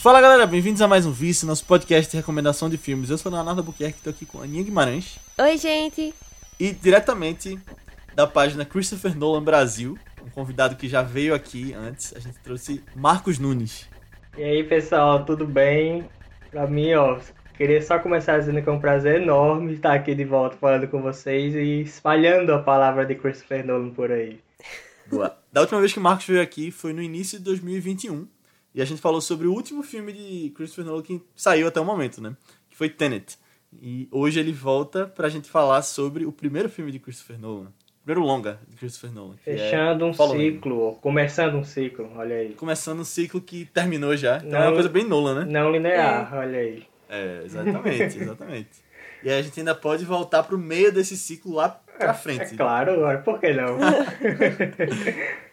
Fala galera, bem-vindos a mais um Vice, nosso podcast de recomendação de filmes. Eu sou o Leonardo Buquerque, estou aqui com a Aninha Guimarães. Oi, gente. E diretamente da página Christopher Nolan Brasil, um convidado que já veio aqui antes, a gente trouxe Marcos Nunes. E aí, pessoal, tudo bem? Pra mim, ó, queria só começar dizendo que é um prazer enorme estar aqui de volta falando com vocês e espalhando a palavra de Christopher Nolan por aí. Boa. Da última vez que o Marcos veio aqui foi no início de 2021 e a gente falou sobre o último filme de Christopher Nolan que saiu até o momento, né? Que foi Tenet. E hoje ele volta pra gente falar sobre o primeiro filme de Christopher Nolan. O primeiro longa de Christopher Nolan. é Fechando um Following. ciclo, começando um ciclo, olha aí. Começando um ciclo que terminou já. Então é Não- uma coisa bem Nolan, né? Não linear, olha aí. É, exatamente, exatamente. E aí a gente ainda pode voltar pro meio desse ciclo lá pra frente. É claro, agora, por que não?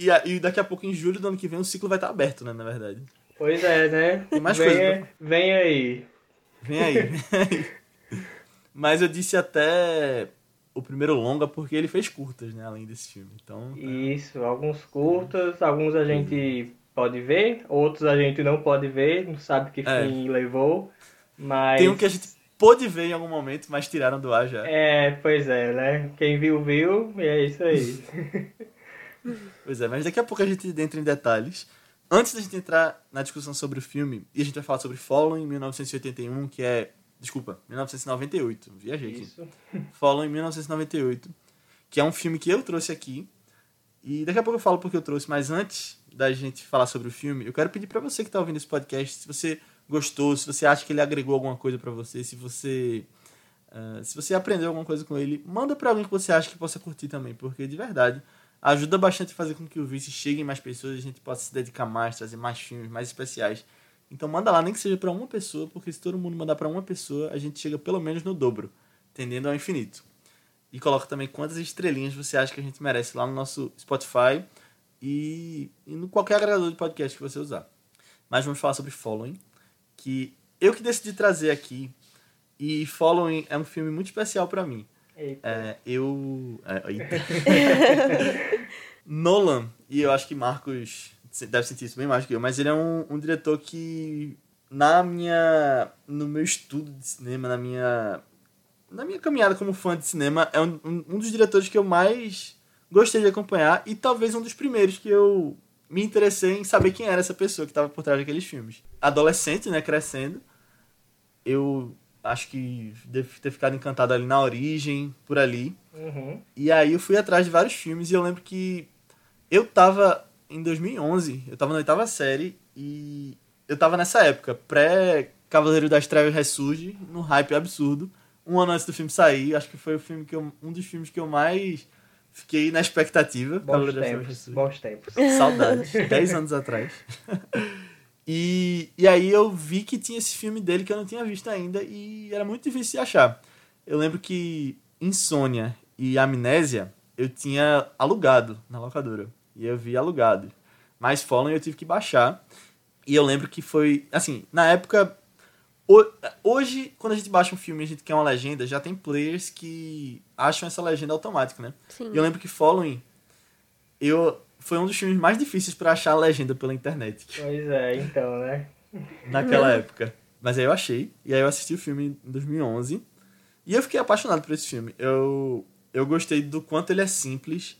E, e, daqui a pouco, em julho do ano que vem, o ciclo vai estar aberto, né, na verdade. pois é, né? Tem mais vem, coisa Vem aí. Vem aí, vem aí. Mas eu disse até o primeiro longa porque ele fez curtas, né, além desse filme. Então, Isso, alguns curtas, alguns a gente pode ver, outros a gente não pode ver, não sabe que É. fim levou, mas... tem um que a gente pôde ver em algum momento, mas tiraram do ar já. É, pois é, né? Quem viu, viu, e é isso aí. Pois é, mas daqui a pouco a gente entra em detalhes. Antes da gente entrar na discussão sobre o filme, e a gente vai falar sobre Following 1981, que é. Desculpa, 1998. Viajei aqui. Isso. Following 1998, que é um filme que eu trouxe aqui. E daqui a pouco eu falo porque eu trouxe, mas antes da gente falar sobre o filme, eu quero pedir pra você que tá ouvindo esse podcast, se você gostou, se você acha que ele agregou alguma coisa pra você, se você ah, se você aprendeu alguma coisa com ele, manda pra alguém que você acha que possa curtir também, porque de verdade ajuda bastante a fazer com que o Vice chegue em mais pessoas e a gente possa se dedicar mais, trazer mais filmes mais especiais. Então manda lá, nem que seja pra uma pessoa, porque se todo mundo mandar pra uma pessoa, a gente chega pelo menos no dobro, tendendo ao infinito. E coloca também quantas estrelinhas você acha que a gente merece lá no nosso Spotify e, e no qualquer agregador de podcast que você usar. Mas vamos falar sobre Following, que eu que decidi trazer aqui, e Following é um filme muito especial pra mim. É, eu. Eita. Nolan, e eu acho que Marcos deve sentir isso bem mais que eu, mas ele é um, um diretor que, na minha. no meu estudo de cinema, na minha. na minha caminhada como fã de cinema, é um, um, um dos diretores que eu mais gostei de acompanhar e talvez um dos primeiros que eu me interessei em saber quem era essa pessoa que estava por trás daqueles filmes. Adolescente, né, crescendo, eu acho que devo ter ficado encantado ali na origem, por ali. Uhum. E aí eu fui atrás de vários filmes e eu lembro que eu tava em 2011, eu tava na oitava série e eu tava nessa época, pré Cavaleiro das Trevas Ressurge, num hype absurdo. Um ano antes do filme sair, acho que foi o filme que eu, um dos filmes que eu mais fiquei na expectativa. Bons Cavaleiro tempos, bons tempos. Saudades, 10 anos atrás. E, e aí eu vi que tinha esse filme dele que eu não tinha visto ainda e era muito difícil de achar. Eu lembro que Insônia e Amnésia eu tinha alugado na locadora. E eu vi alugado. Mas Fallen eu tive que baixar. E eu lembro que foi, assim, na época ho- Hoje, quando a gente baixa um filme e a gente quer uma legenda, já tem players que acham essa legenda automática, né? Sim. E eu lembro que Following eu, foi um dos filmes mais difíceis pra achar a legenda pela internet Pois é, então, né? naquela época. Mas aí eu achei, e aí eu assisti o filme em 2011, e eu fiquei apaixonado por esse filme. Eu, eu gostei do quanto ele é simples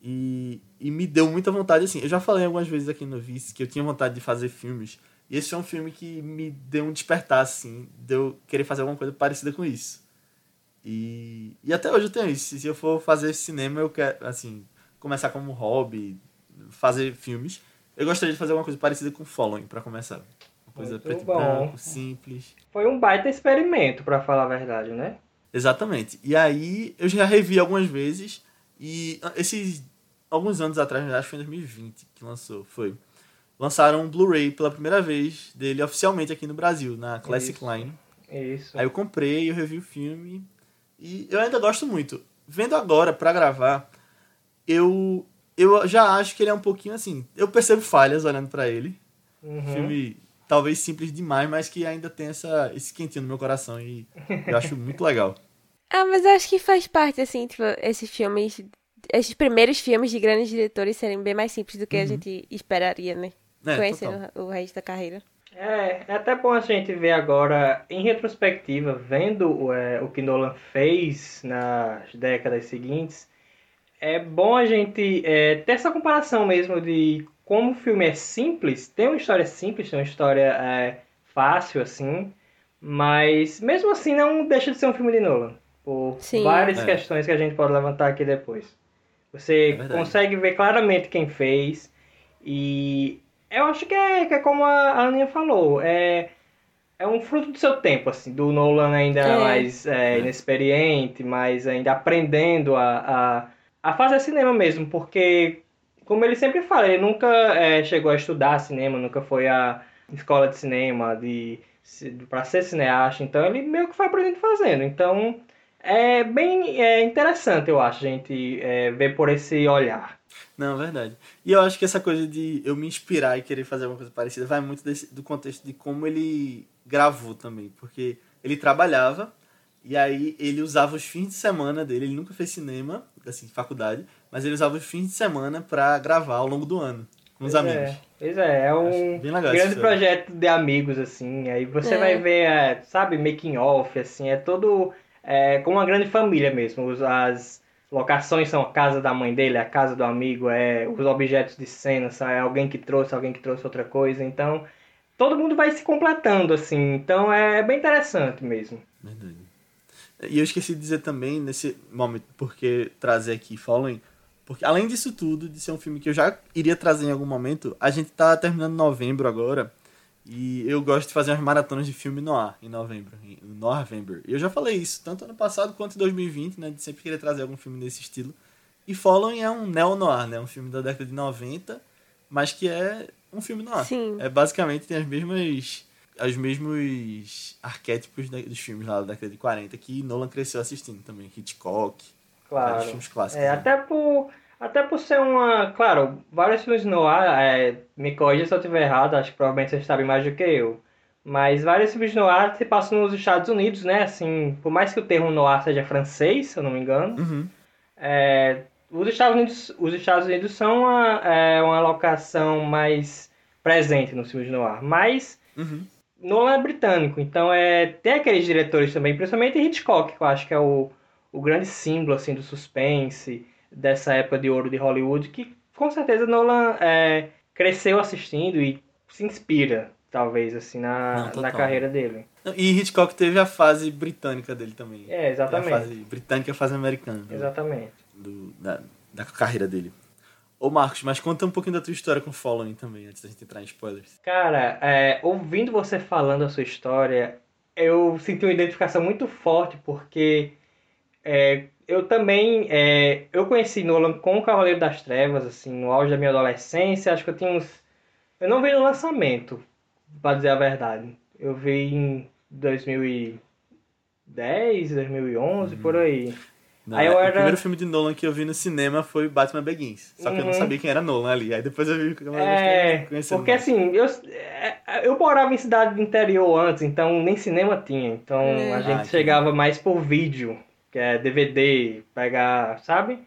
e, e me deu muita vontade, assim. Eu já falei algumas vezes aqui no Vice que eu tinha vontade de fazer filmes, e esse é um filme que me deu um despertar, assim, de eu querer fazer alguma coisa parecida com isso. E, e até hoje eu tenho isso. Se eu for fazer cinema, eu quero, assim, começar como hobby, fazer filmes. Eu gostaria de fazer alguma coisa parecida com Following, pra começar. Uma coisa Muito preto e branco, simples. Foi um baita experimento, pra falar a verdade, né? Exatamente. E aí eu já revi algumas vezes e ah, esses alguns anos atrás, acho que foi em 2020 que lançou, foi. Lançaram um Blu-ray pela primeira vez dele oficialmente aqui no Brasil, na Classic Isso. Line. Isso. Aí eu comprei, eu revi o filme e eu ainda gosto muito. Vendo agora pra gravar, eu eu já acho que ele é um pouquinho assim, eu percebo falhas olhando pra ele. Uhum. Filme talvez simples demais, mas que ainda tem essa esse quentinho no meu coração e eu acho muito legal. Ah, mas eu acho que faz parte, assim, tipo, esses filmes. Esses primeiros filmes de grandes diretores serem bem mais simples do que Uhum. a gente esperaria, né? É, conhecendo total. o resto da carreira. É, é até bom a gente ver agora, em retrospectiva, vendo é, o que Nolan fez nas décadas seguintes, é bom a gente é, ter essa comparação mesmo de como o filme é simples, tem uma história simples, tem uma história é, fácil, assim, mas mesmo assim não deixa de ser um filme de Nolan, por Sim. várias É. questões que a gente pode levantar aqui depois. Você É consegue ver claramente quem fez e eu acho que é, que é como a a Aninha falou, é, é um fruto do seu tempo, assim, do Nolan ainda É. mais é, inexperiente, mas ainda aprendendo a, a, a fazer cinema mesmo, porque, como ele sempre fala, ele nunca é, chegou a estudar cinema, nunca foi a escola de cinema de, para ser cineasta, então ele meio que foi aprendendo fazendo, então é bem é, interessante, eu acho, a gente é, ver por esse olhar. Não, verdade. E eu acho que essa coisa de eu me inspirar e querer fazer alguma coisa parecida vai muito desse- do contexto de como ele gravou também. Porque ele trabalhava e aí ele usava os fins de semana dele. Ele nunca fez cinema, assim, faculdade, mas ele usava os fins de semana pra gravar ao longo do ano com os Pois amigos. É, pois é, é um grande projeto de amigos, assim. Aí você É. vai ver, é, sabe, making off, assim, é todo é, como uma grande família mesmo. As locações são a casa da mãe dele, a casa do amigo, é os objetos de cena, são é alguém que trouxe, alguém que trouxe outra coisa. Então, todo mundo vai se completando, assim. Então é bem interessante mesmo. Verdade. E eu esqueci de dizer também nesse momento, porque trazer aqui Following, porque além disso tudo, de ser um filme que eu já iria trazer em algum momento, a gente tá terminando novembro agora, e eu gosto de fazer umas maratonas de filme no ar em novembro, em novembro. E eu já falei isso, tanto ano passado quanto em 2020, né, de sempre querer trazer algum filme desse estilo. E Following é um neo-noir, né, um filme da década de 90, mas que é um filme noir. Sim. É basicamente tem as mesmas os mesmos arquétipos dos filmes lá da década de 40 que Nolan cresceu assistindo também, Hitchcock, vários Claro. filmes clássicos. É, né? até por, até por ser uma. Claro, vários filmes no ar, é, me corrija se eu estiver errado, acho que provavelmente vocês sabem mais do que eu. Mas vários filmes no ar se passam nos Estados Unidos, né? Assim, por mais que o termo noir seja francês, se eu não me engano, Uhum. é, os, Estados Unidos, os Estados Unidos são uma, é, uma locação mais presente nos filmes no ar. Mas Uhum. Nolan é britânico, então é, tem aqueles diretores também, principalmente Hitchcock, que eu acho que é o, o grande símbolo assim, do suspense dessa época de ouro de Hollywood, que com certeza Nolan é, cresceu assistindo e se inspira, talvez, assim, Não, na, total. na carreira dele. E Hitchcock teve a fase britânica dele também. É, A exatamente. fase britânica e a fase americana do- Exatamente. do- da, da carreira dele. Ô Marcos, mas conta um pouquinho da tua história com Following também, antes da gente entrar em spoilers. Cara, é, ouvindo você falando a sua história, eu senti uma identificação muito forte, porque é, eu também, é, eu conheci Nolan com o Cavaleiro das Trevas, assim, no auge da minha adolescência, acho que eu tinha uns... Eu não vi no lançamento, pra dizer a verdade. Eu vi em 2010, 2011, por aí. Não, Aí eu O era- primeiro filme de Nolan que eu vi no cinema foi Batman Begins. Só que eu não Uhum. sabia quem era Nolan ali. Aí depois eu vi que eu É, porque mais. assim, eu, é, eu morava em cidade do interior antes, então nem cinema tinha. Então É. a Ah, gente entendi. chegava mais por vídeo, que é DVD, pegar, sabe?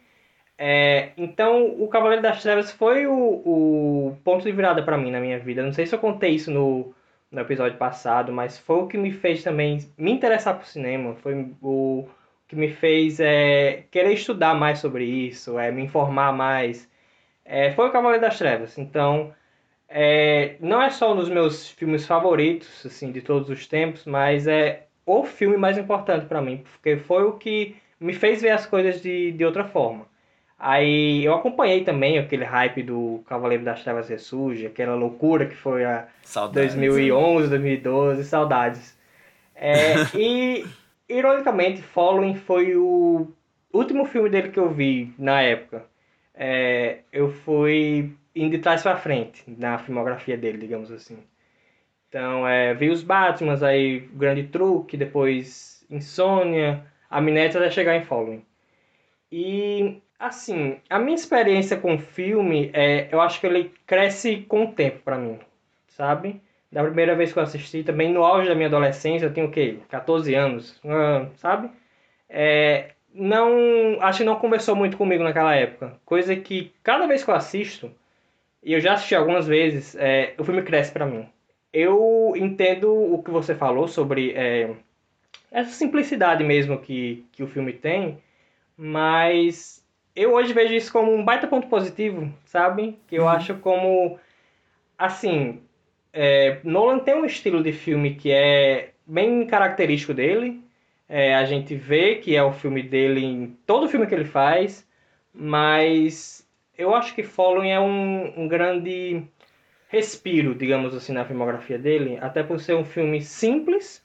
É, então o Cavaleiro das Trevas foi o, o ponto de virada pra mim na minha vida. Não sei se eu contei isso no, no episódio passado, mas foi o que me fez também me interessar por cinema. Foi o que me fez é, querer estudar mais sobre isso, é, me informar mais. É, foi o Cavaleiro das Trevas. Então, é, não é só um dos meus filmes favoritos, assim, de todos os tempos, mas é o filme mais importante pra mim, porque foi o que me fez ver as coisas de, de outra forma. Aí eu acompanhei também aquele hype do Cavaleiro das Trevas Ressurge, aquela loucura que foi a Saudades. 2011, 2012, saudades. É, e, ironicamente, Following foi o último filme dele que eu vi na época. É, eu fui indo de trás pra frente na filmografia dele, digamos assim. Então, é, vi os Batmans, aí o Grande Truque, depois Insônia, Amnésia até chegar em Following. E, assim, a minha experiência com o filme, é, eu acho que ele cresce com o tempo pra mim, sabe? Da primeira vez que eu assisti, também no auge da minha adolescência, eu tinha o quê? 14 anos, sabe? É, não, acho que não conversou muito comigo naquela época. Coisa que cada vez que eu assisto, e eu já assisti algumas vezes, é, o filme cresce pra mim. Eu entendo o que você falou sobre é, essa simplicidade mesmo que, que o filme tem, mas eu hoje vejo isso como um baita ponto positivo, sabe? Que eu Uhum. acho como, assim, é, Nolan tem um estilo de filme que é bem característico dele. É, a gente vê que é o filme dele em todo filme que ele faz, mas eu acho que Following é um, um grande respiro, digamos assim, na filmografia dele, até por ser um filme simples,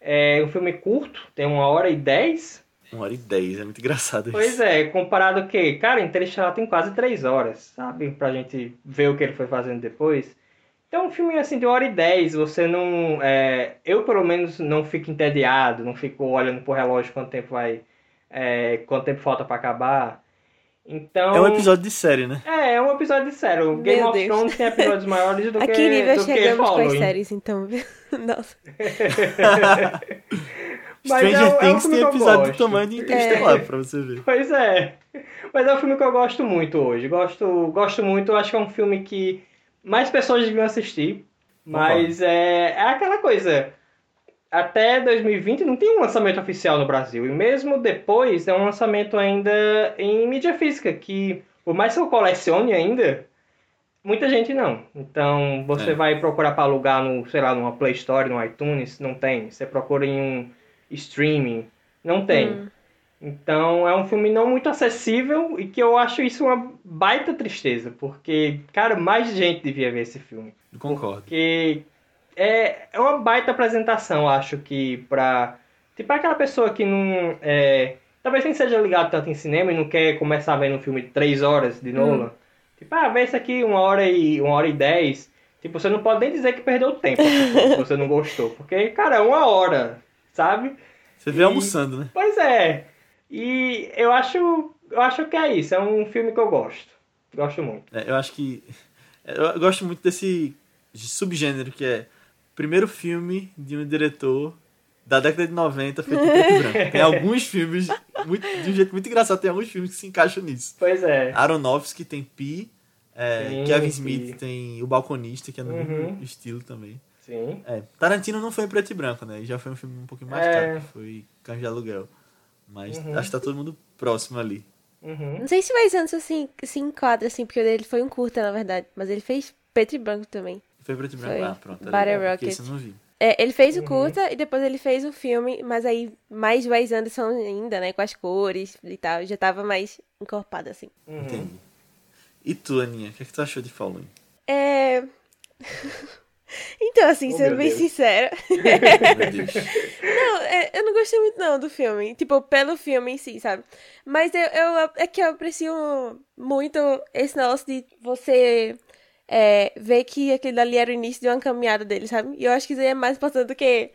é um filme curto, tem uma hora e dez. Uma hora e dez, é muito engraçado isso. Pois é, comparado que, cara, Interestelar tem quase três horas, sabe? Pra gente ver o que ele foi fazendo depois. Então, um filme assim de hora e dez, você não. é, eu, pelo menos, não fico entediado, não fico olhando pro relógio quanto tempo vai. é, quanto tempo falta pra acabar. Então. É um episódio de série, né? É, é um episódio de série. O Game Meu of Deus. Thrones tem episódios maiores do A que, que nível do que chegamos com as séries, então? Nossa. Mas Stranger é um- é um Things filme tem que episódio do tamanho de Interestelar, pra você ver. Pois é. Mas é um filme que eu gosto muito hoje. Gosto, gosto muito, acho que é um filme que mais pessoas deviam assistir. Mas é, é aquela coisa. Até 2020 não tem um lançamento oficial no Brasil. E mesmo depois é um lançamento ainda em mídia física, que por mais que eu colecione ainda, muita gente não. Então você É. vai procurar para alugar no, sei lá, numa Play Store, no iTunes, não tem. Você procura em um streaming, não tem. Hum. Então é um filme não muito acessível e que eu acho isso uma baita tristeza, porque, cara, mais gente devia ver esse filme. Concordo. Porque é, é uma baita apresentação, acho que, pra. Tipo, aquela pessoa que não. É, talvez nem seja ligado tanto em cinema e não quer começar vendo um filme de 3 horas de Nolan. Tipo, ah, vê isso aqui uma hora e uma hora e dez. Tipo, você não pode nem dizer que perdeu tempo se você não gostou. Porque, cara, é uma hora, sabe? Você vê E- almoçando, né? Pois é. E eu acho, eu acho que é isso. É um filme que eu gosto. Gosto muito. É, eu acho que. Eu gosto muito desse subgênero que é primeiro filme de um diretor da década de 90 feito em preto e branco. Tem alguns filmes, muito- de um jeito muito engraçado, tem alguns filmes que se encaixam nisso. Pois é. Aronofsky tem Pi, é, Sim, Kevin. Smith tem O Balconista, que é no Uhum. mesmo estilo também. Sim. É, Tarantino não foi em preto e branco, né? Já foi um filme um pouquinho mais É. que foi Cães de Aluguel. Mas Uhum. acho que tá todo mundo próximo ali. Uhum. Não sei se o Wes Anderson assim, se enquadra, assim, porque o dele foi um curta, na verdade. Mas ele fez preto e branco também. Foi preto e branco? Foi. Ah, pronto. Battle legal, porque Rocket. Eu não vi. É, ele fez Uhum. o curta e depois ele fez o filme, mas aí mais Wes Anderson ainda, né? Com as cores e tal. Já tava mais encorpado, assim. Uhum. Entendi. E tu, Aninha, o que, é que tu achou de Following? É. Então, assim, Oh, sendo bem Deus. sincera, Meu Deus. Não, é, eu não gostei muito não do filme. Tipo, pelo filme em si, sabe? Mas eu, eu- é que eu aprecio muito esse negócio de você é, ver que aquele ali era o início de uma caminhada dele, sabe? E eu acho que isso aí é mais importante do que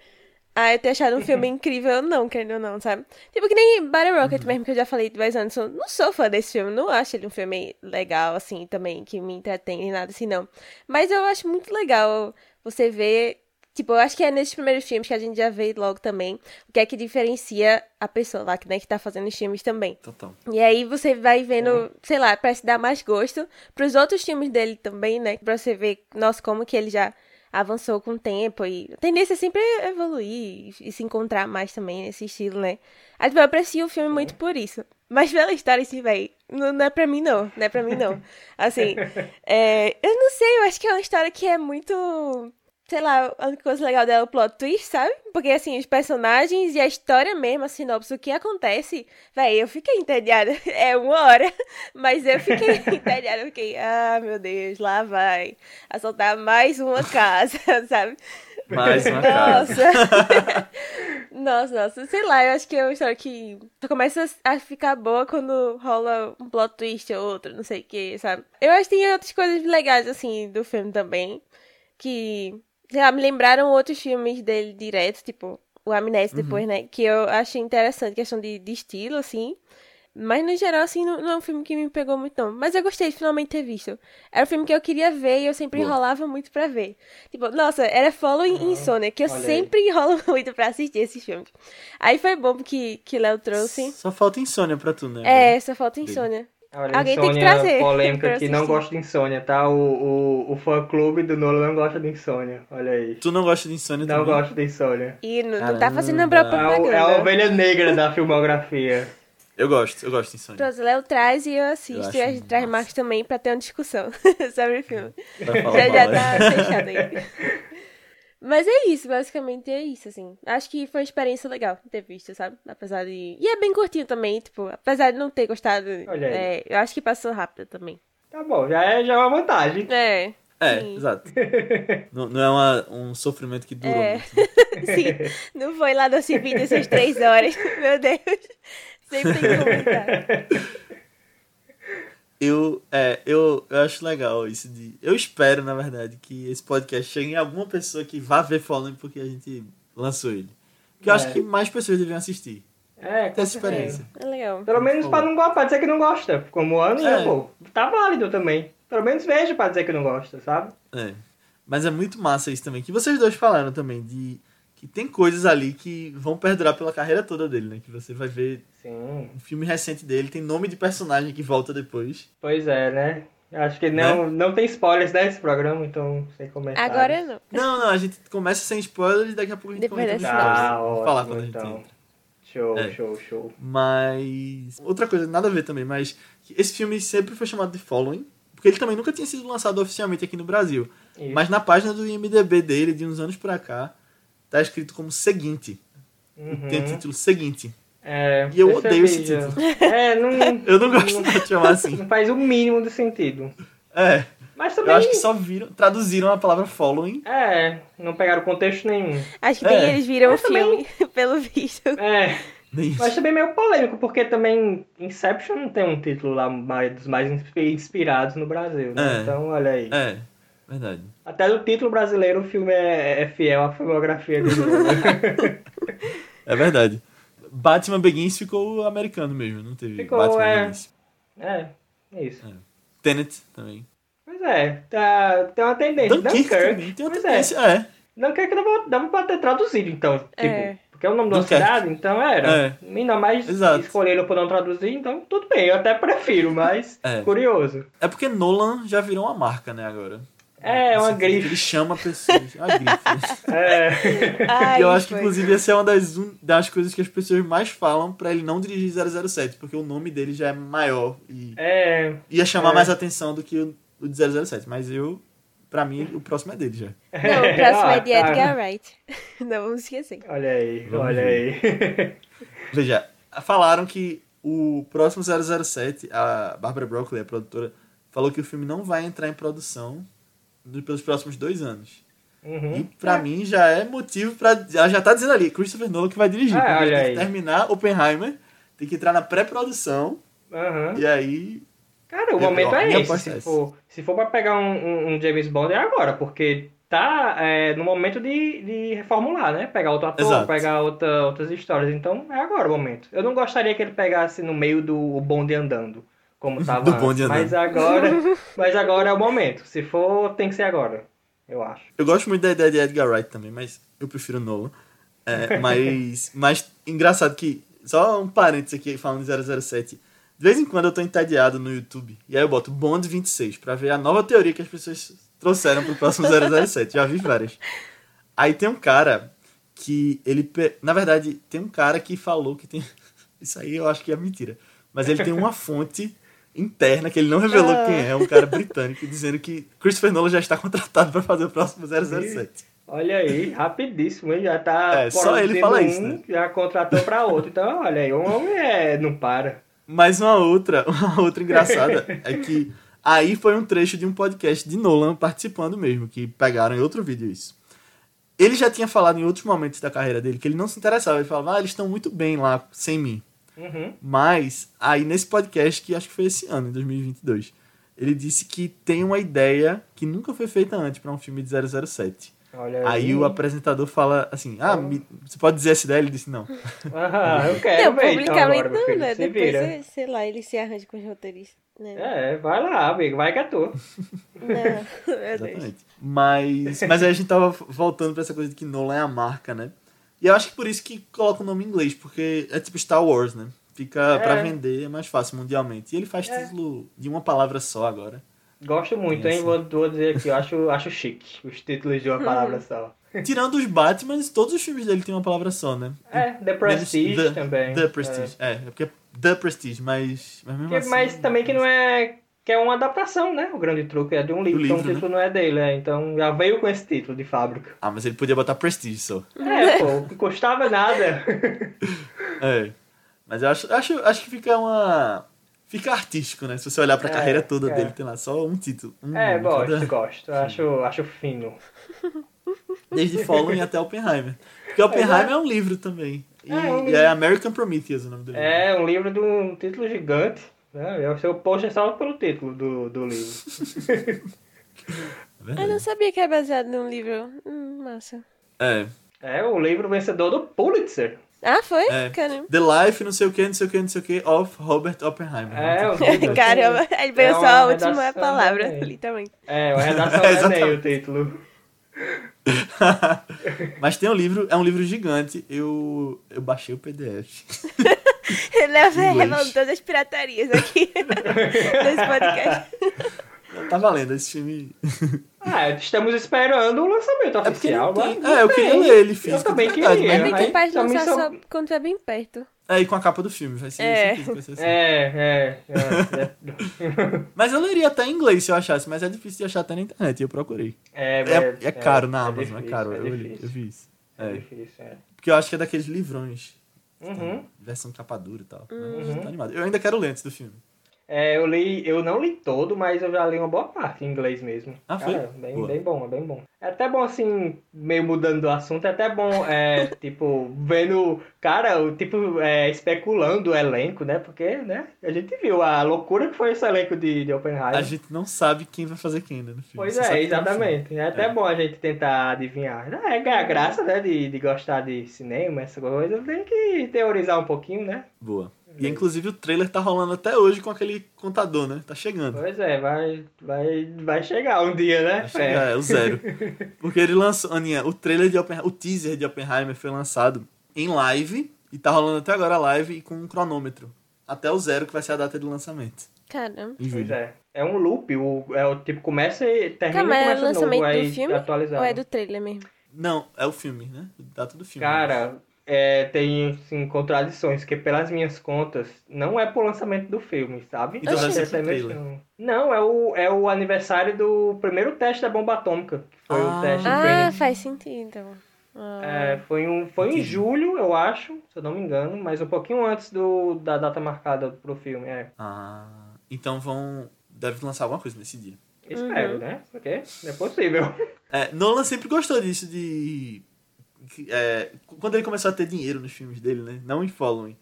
ah, eu ter achado um filme incrível ou não, querendo ou não, sabe? Tipo, que nem Battle Rocket mesmo, que eu já falei de Wes Anderson. Não sou fã desse filme, não acho ele um filme legal, assim, também, que me entretém, nem nada assim, não. Mas eu acho muito legal você ver Tipo, eu acho que é nesses primeiros filmes que a gente já vê logo também o que é que diferencia a pessoa lá, que, né, que tá fazendo os filmes também. Total. E aí você vai vendo, sei lá, parece dar mais gosto pros outros filmes dele também, né? Pra você ver, nossa, como que ele já avançou com o tempo e a tendência é sempre evoluir e, se encontrar mais também nesse estilo, né? Aí tipo, eu aprecio o filme muito por isso. Mas pela história, assim, véi, não, não é pra mim não, não é pra mim não. Assim, é, eu não sei, eu acho que é uma história que é muito sei lá, a única coisa legal dela é o plot twist, sabe? Porque, assim, os personagens e a história mesmo, a sinopse, o que acontece, véi, eu fiquei entediada. É uma hora, mas eu fiquei entediada. Eu fiquei, ah, meu Deus, lá vai assaltar mais uma casa, sabe? Mais uma casa. Nossa. nossa, nossa. Sei lá, eu acho que é uma história que só começa a ficar boa quando rola um plot twist ou outro, não sei o que, sabe? Eu acho que tem outras coisas legais, assim, do filme também, que, sei lá, me lembraram outros filmes dele direto, tipo, o Amnésia depois, né? Que eu achei interessante, questão de, de estilo, assim. Mas no geral, assim, não, não é um filme que me pegou muito, não. Mas eu gostei de finalmente ter visto. Era um filme que eu queria ver e eu sempre Boa. enrolava muito pra ver. Tipo, nossa, era Following Aham, Insônia, que eu olha aí. sempre enrolo muito pra assistir esses filmes. Aí foi bom que, que Léo trouxe. Só falta insônia pra tu, né? É, só falta. Insônia. Olha, Alguém tem que insônia trazer polêmica que não gosta de insônia, tá? O, o, o fã clube do Nolan não gosta de insônia. Olha aí. Tu não gosta de insônia Não também? gosta de insônia. E não, não tá fazendo a É, própria o- é a propaganda. ovelha negra da filmografia. Eu gosto, eu gosto de insônia. Pronto, Léo traz e eu Eu assisto. acho e a gente traz. Marcos também pra ter uma discussão sobre o filme. Já, já mal, é. tá fechado aí. Mas é isso, basicamente é isso, assim. Acho que foi uma experiência legal ter visto, sabe? Apesar de. E é bem curtinho também, tipo, apesar de não ter gostado. Olha aí. é, eu acho que passou rápido também. Tá bom, já é, já é uma vantagem. É. É, Sim. exato. não, não é uma- um sofrimento que durou É. muito. né? Sim, não foi lá doce vídeo essas três horas. Meu Deus. Sempre tem que comentar. Eu, é, eu, eu acho legal isso de. Eu espero, na verdade, que esse podcast chegue em alguma pessoa que vá ver Fallen porque a gente lançou ele. Porque eu acho É. que mais pessoas deviam assistir. É, com essa certeza. experiência. É legal. Pelo menos pra, não, go- pra dizer que não gosta. Como ano, É. né, pô? Tá válido também. Pelo menos veja pra dizer que não gosta, sabe? É. Mas é muito massa isso também. Que vocês dois falaram também, de que tem coisas ali que vão perdurar pela carreira toda dele, né? Que você vai ver Sim. um filme recente dele, tem nome de personagem que volta depois. Pois é, né? Acho que não, não tem spoilers nesse programa, então sem comentários. Agora não. Não, não, a gente começa sem spoilers e daqui a pouco a gente Depois comenta. Tá, Vamos falar ótimo, quando a gente então. entra. Show, É. show, show. Mas. Outra coisa, nada a ver também, mas esse filme sempre foi chamado de Following, porque ele também nunca tinha sido lançado oficialmente aqui no Brasil. Isso. Mas na página do IMDB dele, de uns anos pra cá, tá escrito como seguinte. Uhum. Tem o título seguinte. É, E eu odeio esse título. É, não, Eu não gosto de chamar assim. não faz o mínimo de sentido. É. Mas Eu também. acho que só viram, traduziram a palavra following. É, não pegaram contexto nenhum. Acho que nem É. eles viram o Mas também- filme, pelo visto. É, mas também meio polêmico, porque também Inception não tem um título lá mais, dos mais inspi- inspirados no Brasil, né? É. Então, olha aí. É, verdade. Até no título brasileiro o filme é, é fiel à filmografia de Nolan. É verdade. Batman Begins ficou americano mesmo, não teve Ficou, Batman é. Begins. é, é isso. Tenet também. Pois é, tá, tem uma tendência. Dunkirk, também tem uma pois tendência. É. é. Dunkirk dava, dava pra ter traduzido, então. Tipo, É. porque é o nome de uma Dunkirk. cidade, então era. É. Ainda mais Exato. escolheram por não traduzir, então tudo bem, eu até prefiro, mas É. curioso. É porque Nolan já virou uma marca, né, agora. É, uma sentido que grife. Ele chama pessoas. É uma grife. É. Ai, e eu acho que, inclusive, essa é uma das, um- das coisas que as pessoas mais falam pra ele não dirigir 007, porque o nome dele já é maior e É. ia chamar É. mais atenção do que o, o de 007. Mas eu, pra mim, o próximo é dele já. Não, o próximo é de Ah, tá. Edgar Wright. Não vamos esquecer. Olha aí, Vamos olha ver. aí. Veja, falaram que o próximo 007, a Barbara Broccoli, a produtora, falou que o filme não vai entrar em produção pelos próximos dois anos. Uhum. E pra mim já é motivo pra. Ela já tá dizendo ali, Christopher Nolan que vai dirigir. Ah, olha tem que terminar Oppenheimer, tem que entrar na pré-produção, Aham. e aí. Cara, o momento é minha esse. é Se for, se for pra pegar um, um- um James Bond, é agora, porque tá é, no momento de, de reformular, né? Pegar outro ator, Exato. pegar outra, outras histórias. Então é agora o momento. Eu não gostaria que ele pegasse no meio do bonde andando, como tava Do bonde andando. Mas agora, mas agora é o momento. Se for, tem que ser agora, eu acho. Eu gosto muito da ideia de Edgar Wright também, mas eu prefiro Nolan. É, mas, mas engraçado que. Só um parênteses aqui falando de 007. De vez em quando eu tô entediado no YouTube. E aí eu boto Bond 26 pra ver a nova teoria que as pessoas trouxeram pro próximo 007. Já vi várias. Aí tem um cara que ele. Na verdade, tem um cara que falou que tem. Isso aí eu acho que é mentira. Mas ele tem uma fonte interna que ele não revelou Ah. quem é, um cara britânico, dizendo que Christopher Nolan já está contratado para fazer o próximo 007. Olha aí, rapidíssimo, hein? Já tá É, só ele fala um, isso, né? já contratou pra outro. Então, olha aí, um homem é, não para. Mas uma outra, uma outra engraçada é que aí foi um trecho de um podcast de Nolan participando mesmo, que pegaram em outro vídeo isso. Ele já tinha falado em outros momentos da carreira dele que ele não se interessava. Ele falava, ah, eles estão muito bem lá sem mim. Uhum. Mas, aí nesse podcast, que acho que foi esse ano, em 2022, ele disse que tem uma ideia que nunca foi feita antes para um filme de 007. Olha Aí o apresentador fala assim, ah, me- você pode dizer essa ideia? Ele disse, não. Ah, eu quero Não, então agora, né? Se Depois, vira. sei lá, ele se arranja com os roteiristas. Né? É, vai lá, amigo, vai que é tu. Não. Exatamente. Mas, mas aí a gente tava voltando pra essa coisa de que Nolan é a marca, né? E eu acho que por isso que coloca o nome em inglês, porque é tipo Star Wars, né? Fica É. pra vender, é mais fácil mundialmente. E ele faz É. título de uma palavra só agora. Gosto muito, Tem hein? Vou, vou dizer aqui, eu acho, acho chique os títulos de uma palavra só. Tirando os Batman, todos os filmes dele têm uma palavra só, né? É, The Prestige The- também. The Prestige. É, é porque é The Prestige, mas, mas mesmo Que- assim... mas também que não é. Que é uma adaptação, né? O grande truque é de um livro, Do então livro, o título não é dele, é. Então já veio com esse título de fábrica. Ah, mas ele podia botar Prestige só. É, pô, não custava nada. É. Mas eu acho, acho, acho que fica uma... Fica artístico, né? Se você olhar pra É, carreira toda é. dele, tem lá só um título. Um É, gosto, cada- gosto. Acho, acho fino. Desde Fallen até Oppenheimer. Porque Oppenheimer é um livro também. E É, um e livro. é American Prometheus o nome do livro. É um livro de um título gigante. Né? Eu seu post é só pelo título do, do livro. É Eu não sabia que é baseado num livro. Hum, massa. É. É o livro vencedor do Pulitzer. Ah, foi? É. Caramba. The Life, não sei o que, não sei o que, não sei o que, of Robert Oppenheimer. É, o Caramba, ele veio É só a última palavra, também. literalmente. É, uma redação É, é, o título. Mas tem um livro, é um livro gigante. Eu, eu baixei o PDF. Ele é revelando todas as piratarias aqui nesse podcast. tá valendo esse filme. Ah, estamos esperando o lançamento É oficial. tem. mas É, eu queria ler ele Eu também queria. É bem capaz de lançar só quando tiver bem perto. É, e com a capa do filme, vai ser, É. que vai ser assim. É, é, é. Mas eu leria até em inglês se eu achasse, mas é difícil de achar até na internet, e eu procurei. É, É, é caro na é Amazon, é difícil, caro. é eu, olhei, difícil. eu vi isso. É É. difícil, é. Porque eu acho que é daqueles livrões. Uhum. Versão capa dura e tal. Uhum. Mas Tô animado. Eu ainda quero ler antes do filme. É, eu li, eu não li todo, mas eu já li uma boa parte em inglês mesmo. Ah, foi? Cara, bem, Boa. bem bom, é bem bom. É até bom, assim, meio mudando do assunto, é até bom, é, tipo, vendo, cara, o tipo, é, especulando o elenco, né? Porque, né, a gente viu a loucura que foi esse elenco de, de Oppenheimer. A gente não sabe quem vai fazer quem né, no filme. Pois Você é, exatamente. É até É. bom a gente tentar adivinhar. É, ganhar graça, né, de, de gostar de cinema, essa coisa, tem que teorizar um pouquinho, né? Boa. E inclusive o trailer tá rolando até hoje com aquele contador, né? Tá chegando. Pois é, vai, vai, vai chegar um dia, né? Vai chegar, é o zero. Porque ele lançou, Aninha, o trailer de Oppenheimer, o teaser de Oppenheimer foi lançado em live e tá rolando até agora a live e com um cronômetro. Até o zero, que vai ser a data de lançamento. Caramba. Em Pois é. É um loop, o, é o tipo, começa e termina Calma, e é o começa de lançamento novo, aí do filme? atualizado. Ou é do trailer mesmo? Não, é o filme, né? Data do filme. Cara, é, tem assim, contradições, que pelas minhas contas, não é pro lançamento do filme, sabe? Então é questão. Não, é o, é o aniversário do primeiro teste da bomba atômica, que foi Ah. o teste Ah, faz sentido, então. Ah. É, foi um, foi em julho, eu acho, se eu não me engano, mas um pouquinho antes do, da data marcada pro filme, é. Ah, então vão. Deve lançar alguma coisa nesse dia. Espero, Uhum. né? Porque é possível. É, Nolan sempre gostou disso de. É, quando ele começou a ter dinheiro nos filmes dele, né? Não em Following.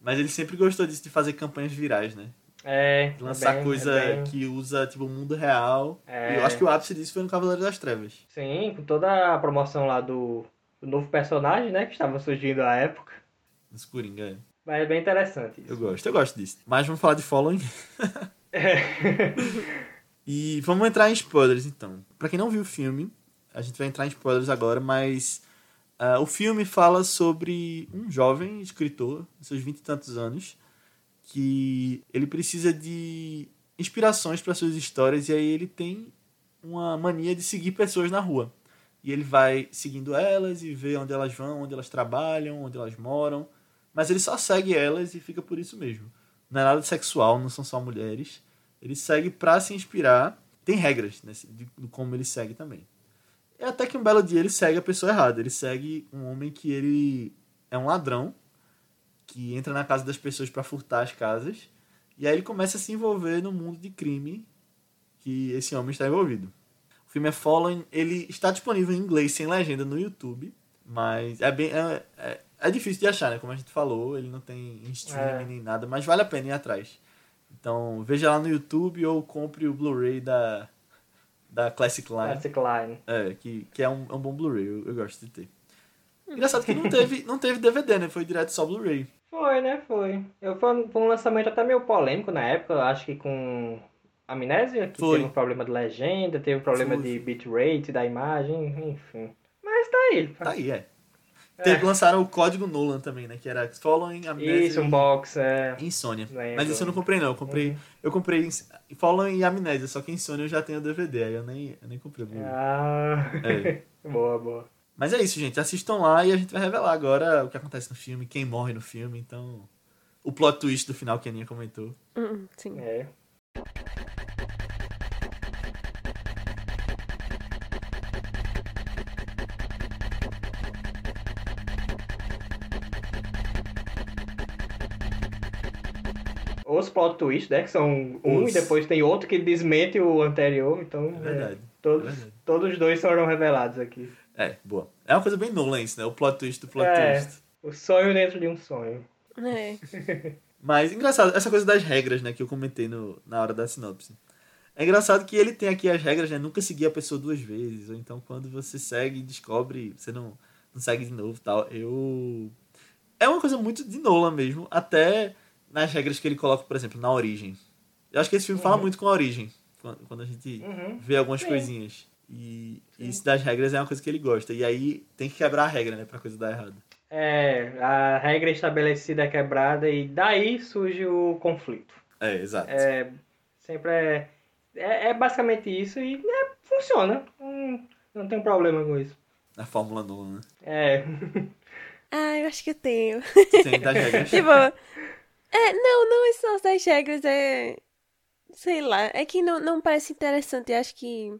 Mas ele sempre gostou disso de fazer campanhas virais, né? É, De lançar é bem- coisa é bem- que usa, tipo, o mundo real. É. E eu acho que o ápice disso foi no Cavaleiro das Trevas. Sim, com toda a promoção lá do, do novo personagem, né? Que estava surgindo à época. Nos Coringa, é. Mas é bem interessante isso. Eu gosto, eu gosto disso. Mas vamos falar de Following. É. E vamos entrar em spoilers, então. Pra quem não viu o filme, a gente vai entrar em spoilers agora, mas ah, o filme fala sobre um jovem escritor, seus vinte e tantos anos, que ele precisa de inspirações para suas histórias e aí ele tem uma mania de seguir pessoas na rua. E ele vai seguindo elas e vê onde elas vão, onde elas trabalham, onde elas moram. Mas ele só segue elas e fica por isso mesmo. Não é nada sexual, não são só mulheres. Ele segue pra se inspirar. Tem regras de, de como ele segue também. E até que um belo dia ele segue a pessoa errada. Ele segue um homem que ele é um ladrão que entra na casa das pessoas pra furtar as casas. E aí ele começa a se envolver no mundo de crime que esse homem está envolvido. O filme é Fallen, ele está disponível em inglês sem legenda no YouTube, mas é bem é, é, é difícil de achar, né? Como a gente falou, ele não tem em streaming É. nem nada, mas vale a pena ir atrás. Então veja lá no YouTube ou compre o Blu-ray da da Classic Line, Classic Line. é, que, que é um, é um bom Blu-ray, eu, eu gosto de ter. Engraçado que não teve, não teve DVD, né? Foi direto só Blu-ray. Foi, né? Foi. Eu, foi, um- foi um lançamento até meio polêmico na época, eu acho que com Amnésia, que Foi. teve um problema de legenda, teve um problema Foi. de bitrate da imagem, enfim. Mas tá aí. Tá aí, é. Teve- Lançaram o código Nolan também, né? Que era Following Amnésia Isso, um box, é. e Insônia. Lembro. Mas isso eu não comprei, não. Eu comprei, Uhum. eu comprei Following e Amnésia, só que Insônia eu já tenho o DVD, aí eu nem, eu nem comprei. Ah. É. boa, boa. Mas é isso, gente. Assistam lá e a gente vai revelar agora o que acontece no filme, quem morre no filme, então. O plot twist do final que a Aninha comentou. Hum, sim. É. Os plot twists, né? Que são um Os. e depois tem outro que desmente o anterior. Então, É verdade. todos, é verdade. todos os dois foram revelados aqui. É, boa. É uma coisa bem Nolan isso, né? O plot twist do plot É. twist. O sonho dentro de um sonho. É. Mas engraçado, essa coisa das regras, né, que eu comentei no, na hora da sinopse. É engraçado que ele tem aqui as regras, né? Nunca seguir a pessoa duas vezes. Ou então quando você segue e descobre, você não, não segue de novo e tal. Eu. É uma coisa muito de Nolan mesmo. Até nas regras que ele coloca, por exemplo, na origem. Eu acho que esse filme fala muito com a origem. Quando, a gente Uhum. vê algumas Sim. coisinhas. E isso das regras é uma coisa que ele gosta. E aí tem que quebrar a regra, né? Pra coisa dar errado. É, a regra estabelecida é quebrada e daí surge o conflito. É, exato. É, sempre é, é, é basicamente isso e é, funciona. Hum, não tem problema com isso. Na Fórmula Nolan, né? É, Ah, eu acho que eu tenho. Tem das regras. Tipo, é, não, não esse negócio das regras é. Sei lá, é que não, não parece interessante. Eu acho que.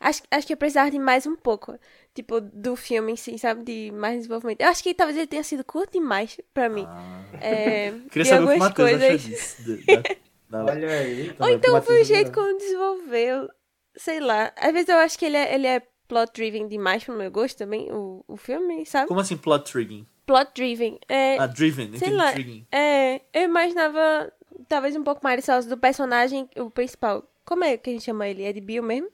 Acho, acho que eu precisava de mais um pouco. Tipo, do filme em si, sabe? De mais desenvolvimento. Eu acho que talvez ele tenha sido curto demais pra mim. Ah. É, Queria saber o que o algumas achou coisas. disso. de- da- da- olha aí. Ou também, então foi o é jeito como desenvolveu. Sei lá. Às vezes eu acho que ele é, ele é plot driven demais pro meu gosto também, o, o filme, sabe? Como assim plot triggering? Plot driven. É, Ah, driven, sei lá. É, eu imaginava talvez um pouco mais do personagem, o principal. Como é que a gente chama ele? É de Bill mesmo?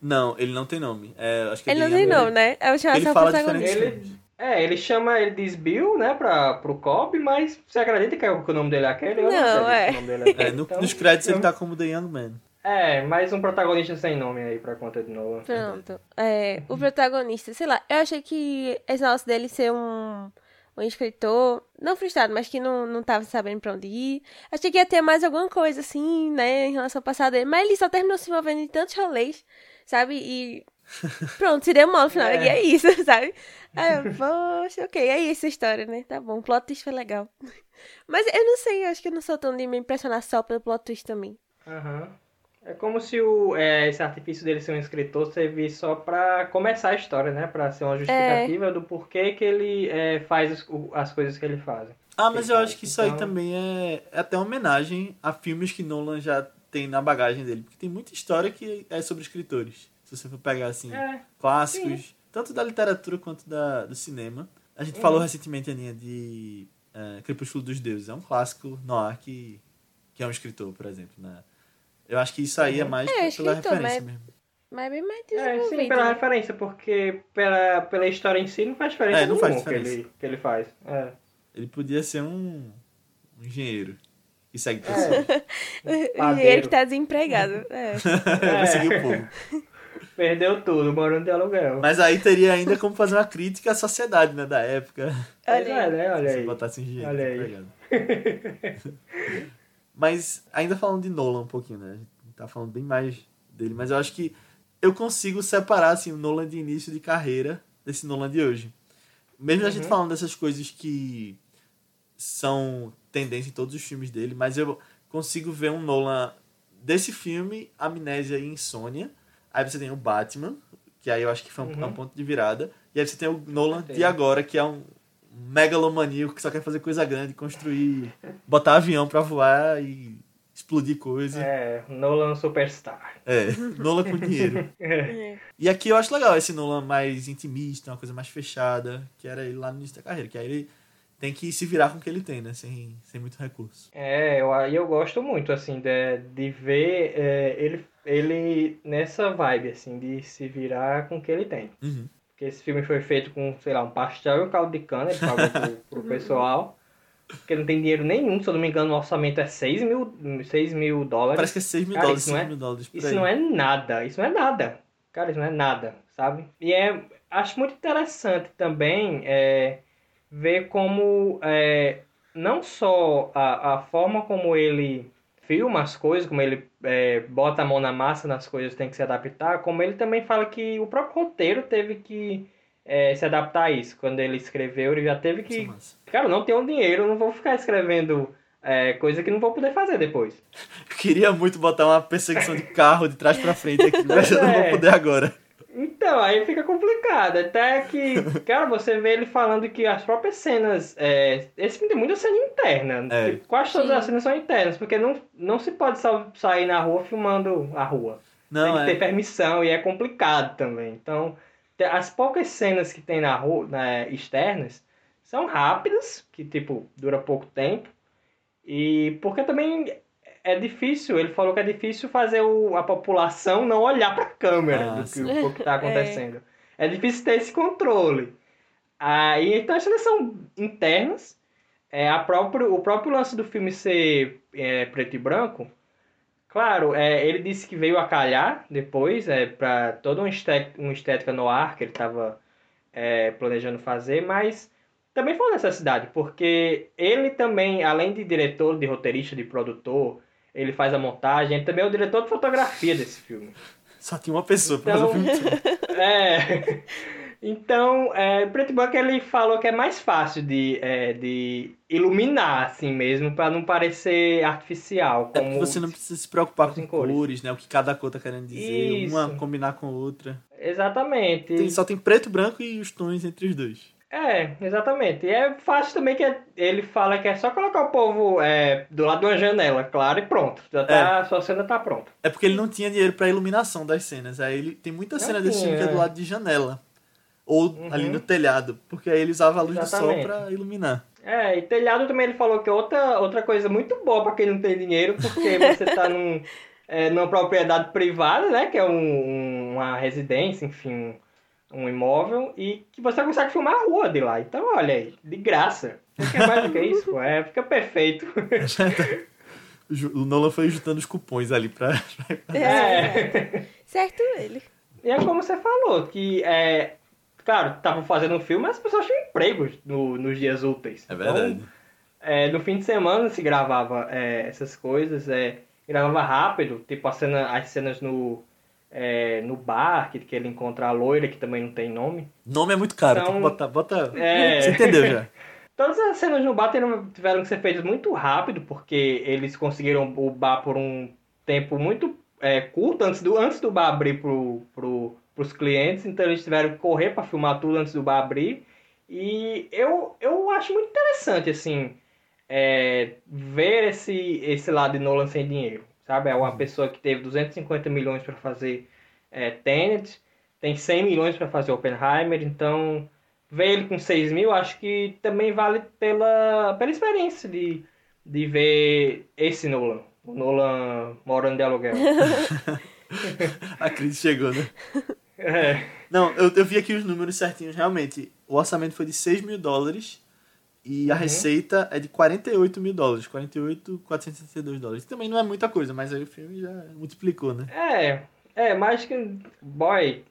Não, ele não tem nome. É, acho que é Ele não Ian tem nome, né? Eu chamo Ele só o fala diferente. Ele, é, ele chama, ele diz Bill, né, pra, pro Cobb, mas você acredita que, é o- que o nome dele é aquele? Eu Não, acredito é. que o nome dele é aquele. É, no- Então, nos créditos ele eu- tá como The Young Man. É, mais um protagonista sem nome aí pra conta de novo. Pronto. É, o protagonista, sei lá, eu achei que esse negócio dele ser um, um escritor, não frustrado, mas que não, não tava sabendo pra onde ir. Achei que ia ter mais alguma coisa, assim, né, em relação ao passado dele. Mas ele só terminou se envolvendo em tantos rolês, sabe? E pronto, se deu mal no final. É. E é isso, sabe? Aí eu, poxa, ok, é isso a história, né? Tá bom, o plot twist foi legal. Mas eu não sei, eu acho que eu não sou tão de me impressionar só pelo plot twist também. Aham. É como se o, é, esse artifício dele ser um escritor servisse só pra começar a história, né? Pra ser uma justificativa do porquê que ele é, faz as, as coisas que ele faz. Ah, mas eu acho que isso aí Então- também é, é até uma homenagem a filmes que Nolan já tem na bagagem dele. Porque tem muita história que é sobre escritores. Se você for pegar, assim, É, clássicos, tanto da literatura quanto da, do cinema. A gente falou recentemente, Aninha, de é, Crepúsculo dos Deuses. É um clássico noir que, que é um escritor, por exemplo. Né? Eu acho que isso aí é mais É, pela referência mas- mesmo. Mas é bem mais é, desenvolvido. sim, pela né? referência, porque pela, pela história em si não faz diferença É, não faz diferença. Que, ele, que ele faz. É. Ele podia ser um, um engenheiro que segue É. pessoas. O Padeiro. dinheiro que tá desempregado. É. Vai seguir o povo. Perdeu tudo, morando de aluguel. Mas aí teria ainda como fazer uma crítica à sociedade, né, da época. Olha é, aí. né? Olha se aí. botasse um engenheiro. Olha aí. Mas ainda falando de Nolan um pouquinho, né? A gente tá falando bem mais dele, mas eu acho que eu consigo separar assim, o Nolan de início de carreira desse Nolan de hoje. Mesmo a gente Uhum. falando dessas coisas que são tendência em todos os filmes dele, mas eu consigo ver um Nolan desse filme, Amnésia e Insônia. Aí você tem o Batman, que aí eu acho que foi um, Uhum. é um ponto de virada. E aí você tem o Nolan de agora, que é um megalomaníaco que só quer fazer coisa grande, construir, botar avião pra voar e explodir coisa. É, Nolan Superstar. É, Nolan com dinheiro. É. E aqui eu acho legal esse Nolan mais intimista, uma coisa mais fechada, que era ele lá no início da carreira, que aí ele tem que se virar com o que ele tem, né? Sem, sem muito recurso. É, eu, aí eu gosto muito, assim, de, de ver é, ele, ele nessa vibe, assim, de se virar com o que ele tem. Uhum. Porque esse filme foi feito com, sei lá, um pastel e um caldo de cana, ele pagou pro, pro pessoal. Porque não tem dinheiro nenhum, se eu não me engano, o orçamento é 6 mil, 6 mil dólares. Parece que é 6 mil Cara, dólares, isso não 5 é- mil dólares por Isso aí. não é nada, isso não é nada. Cara, isso não é nada. sabe? E é, acho muito interessante também é, ver como é, não só a, a forma como ele filma as coisas, como ele é, bota a mão na massa nas coisas tem que se adaptar, como ele também fala que o próprio roteiro teve que é, se adaptar a isso. Quando ele escreveu, ele já teve que. Cara, não tenho dinheiro, não vou ficar escrevendo é, coisa que não vou poder fazer depois. Eu queria muito botar uma perseguição de carro de trás para frente aqui, mas eu não vou é. poder agora. Então, aí fica complicado. Até que, cara, você vê ele falando que as próprias cenas. É, esse filme tem muita cena interna. É. Quase todas Sim. as cenas são internas, porque não, não se pode só sair na rua filmando a rua. Não, tem que é. ter permissão e é complicado também. Então, as poucas cenas que tem na rua, né, externas, são rápidas, que tipo, dura pouco tempo. E porque também é difícil, ele falou que é difícil fazer o, a população não olhar para a câmera do que, o que está acontecendo. É. é. difícil ter esse controle. Aí, então as cenas são internas. É, a próprio, o próprio lance do filme ser é, preto e branco, claro, é, ele disse que veio a calhar depois, é, para toda uma estética, uma estética no ar que ele estava é, planejando fazer, mas também foi uma necessidade, porque ele também, além de diretor, de roteirista, de produtor, ele faz a montagem, ele também é o diretor de fotografia desse filme. Só tinha uma pessoa então, pra fazer o filme todo. É. Então, é, Preto Branco ele falou que é mais fácil de, é, de iluminar assim mesmo, para não parecer artificial. Como é porque você não precisa se preocupar com cores. cores, né? O que cada cor tá querendo dizer, Isso. uma combinar com a outra. Exatamente. Tem, só tem preto, branco e os tons entre os dois. É, exatamente. E é fácil também que ele fala que é só colocar o povo é, do lado de uma janela, claro, e pronto. Já tá, é. A sua cena tá pronta. É porque ele não tinha dinheiro pra iluminação das cenas. Aí ele tem muita cena desse filme que é do lado de janela. Ou uhum. ali no telhado. Porque aí ele usava a luz exatamente. do sol pra iluminar. É, e telhado também ele falou que é outra, outra coisa muito boa para quem não tem dinheiro, porque você tá num, é, numa propriedade privada, né? Que é um, uma residência, enfim, um imóvel e que você consegue filmar a rua de lá. Então, olha aí, de graça. Você quer mais do que isso? É, fica perfeito. o Nolan foi juntando os cupons ali pra. é. Certo ele. E é como você falou, que é. Claro, estavam fazendo um filme, mas as pessoas tinham empregos no, nos dias úteis. É verdade. Então, é, no fim de semana se gravava é, essas coisas, é, gravava rápido, tipo a cena, as cenas no, é, no bar, que, que ele encontra a loira, que também não tem nome. Nome é muito caro, então, tem que botar. bota... É... Você entendeu já. Todas as cenas no bar tiveram que ser feitas muito rápido, porque eles conseguiram o bar por um tempo muito é, curto, antes do, antes do bar abrir pro, pro, pros clientes, então eles tiveram que correr para filmar tudo antes do bar abrir. E eu, eu acho muito interessante, assim, é, ver esse, esse lado de Nolan sem dinheiro sabe? É uma pessoa que teve 250 milhões para fazer é, Tenet, tem 100 milhões para fazer Oppenheimer, então ver ele com 6 mil acho que também vale pela, pela experiência de, de ver esse Nolan, o Nolan morando de aluguel. A crise chegou, né? É. Não, eu, eu vi aqui os números certinhos, realmente. O orçamento foi de 6 mil dólares e a uhum. receita é de 48 mil dólares, 48,462 dólares. Também não é muita coisa, mas aí o filme já multiplicou, né? É, é, mais que. Boy,